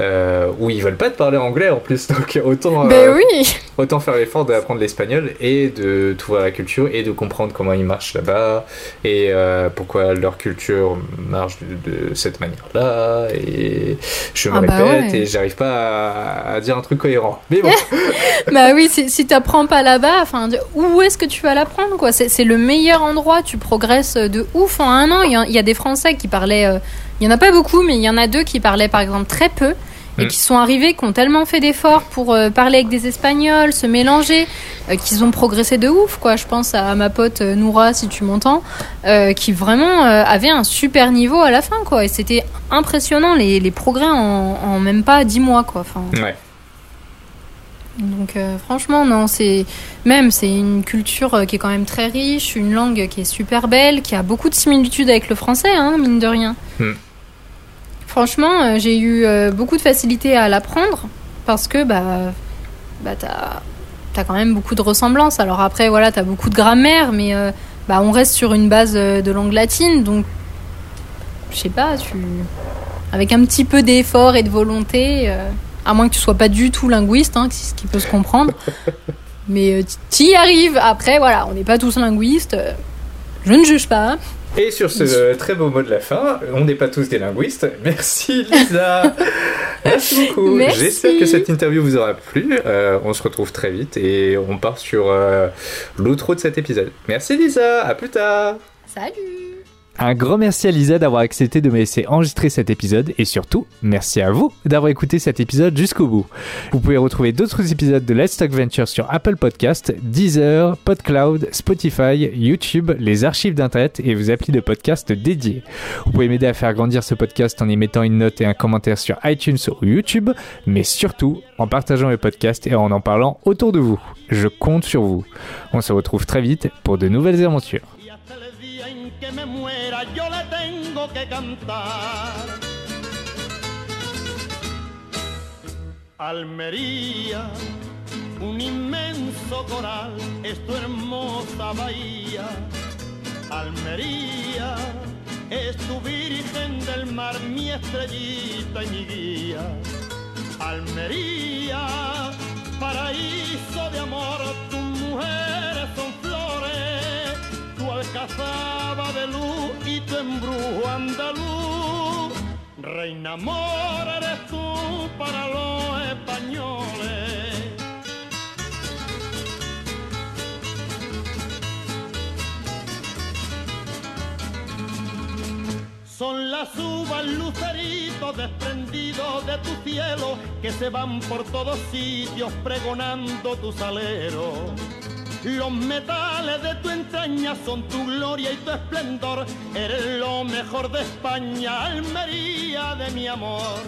euh, où ils veulent pas te parler anglais en plus, donc autant, euh, Ben oui, autant faire l'effort d'apprendre l'espagnol et de trouver la culture et de comprendre comment ils marchent là-bas et euh, pourquoi leur culture marche de, de cette manière-là et je me Ah bah répète ouais. et j'arrive pas à, à dire un truc cohérent. Mais bon. Bah oui, si, si t'apprends pas là-bas, enfin, où est-ce que tu vas l'apprendre, quoi? C'est le meilleur endroit, tu progresses de ouf en un an. Il y a, il y a des Français qui parlaient, il y en a pas beaucoup, mais il y en a deux qui parlaient par exemple très peu et Mm. qui sont arrivés, qui ont tellement fait d'efforts pour euh, parler avec des Espagnols, se mélanger, euh, qu'ils ont progressé de ouf, quoi. Je pense à ma pote euh, Noura, si tu m'entends, qui vraiment avait un super niveau à la fin, quoi. Et c'était impressionnant les, les progrès en, en même pas dix mois, quoi. Enfin, ouais donc franchement non, c'est même c'est une culture qui est quand même très riche, une langue qui est super belle, qui a beaucoup de similitudes avec le français, hein, mine de rien. Hmm. Franchement, euh, j'ai eu euh, beaucoup de facilité à l'apprendre parce que bah bah t'as quand même beaucoup de ressemblances. Alors après voilà, t'as beaucoup de grammaire, mais euh, bah on reste sur une base de langue latine, donc je sais pas, tu avec un petit peu d'effort et de volonté. euh, à moins que tu sois pas du tout linguiste, hein, ce qui peut se comprendre. Mais euh, tu y arrives. Après, voilà, on n'est pas tous linguistes. Je ne juge pas. Et sur ce euh, très beau mot de la fin on n'est pas tous des linguistes. Merci Lisa. Merci beaucoup. J'espère que cette interview vous aura plu. Euh, on se retrouve très vite et on part sur euh, l'outro de cet épisode. Merci Lisa. À plus tard. Salut Un grand merci à Lisa d'avoir accepté de me laisser enregistrer cet épisode et surtout, merci à vous d'avoir écouté cet épisode jusqu'au bout. Vous pouvez retrouver d'autres épisodes de Let's Talk Venture sur Apple Podcast, Deezer, PodCloud, Spotify, YouTube, les archives d'internet et vos applis de podcast dédiés. Vous pouvez m'aider à faire grandir ce podcast en y mettant une note et un commentaire sur iTunes ou YouTube, mais surtout en partageant le podcast et en en parlant autour de vous. Je compte sur vous. On se retrouve très vite pour de nouvelles aventures. Que me muera yo le tengo que cantar. Almería, un inmenso coral es tu hermosa bahía. Almería, es tu virgen del mar, mi estrellita y mi guía. Almería, paraíso de amor, tus mujeres son tu alcazaba de luz y tu embrujo andaluz. Reina amor eres tú para los españoles. Son las uvas luceritos desprendidos de tu cielo que se van por todos sitios pregonando tu salero. Los metales de tu entraña son tu gloria y tu esplendor. Eres lo mejor de España, Almería de mi amor.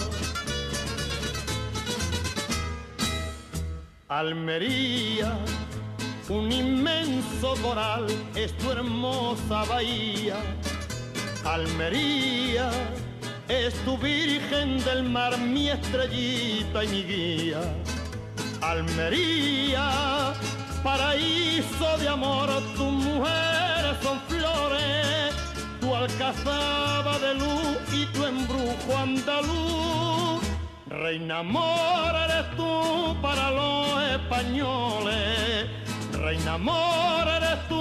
Almería, un inmenso coral es tu hermosa bahía. Almería, es tu virgen del mar, mi estrellita y mi guía. Almería, paraíso de amor, tus mujeres son flores, tu alcazaba de luz y tu embrujo andaluz. Reina amor eres tú para los españoles, reina amor eres tú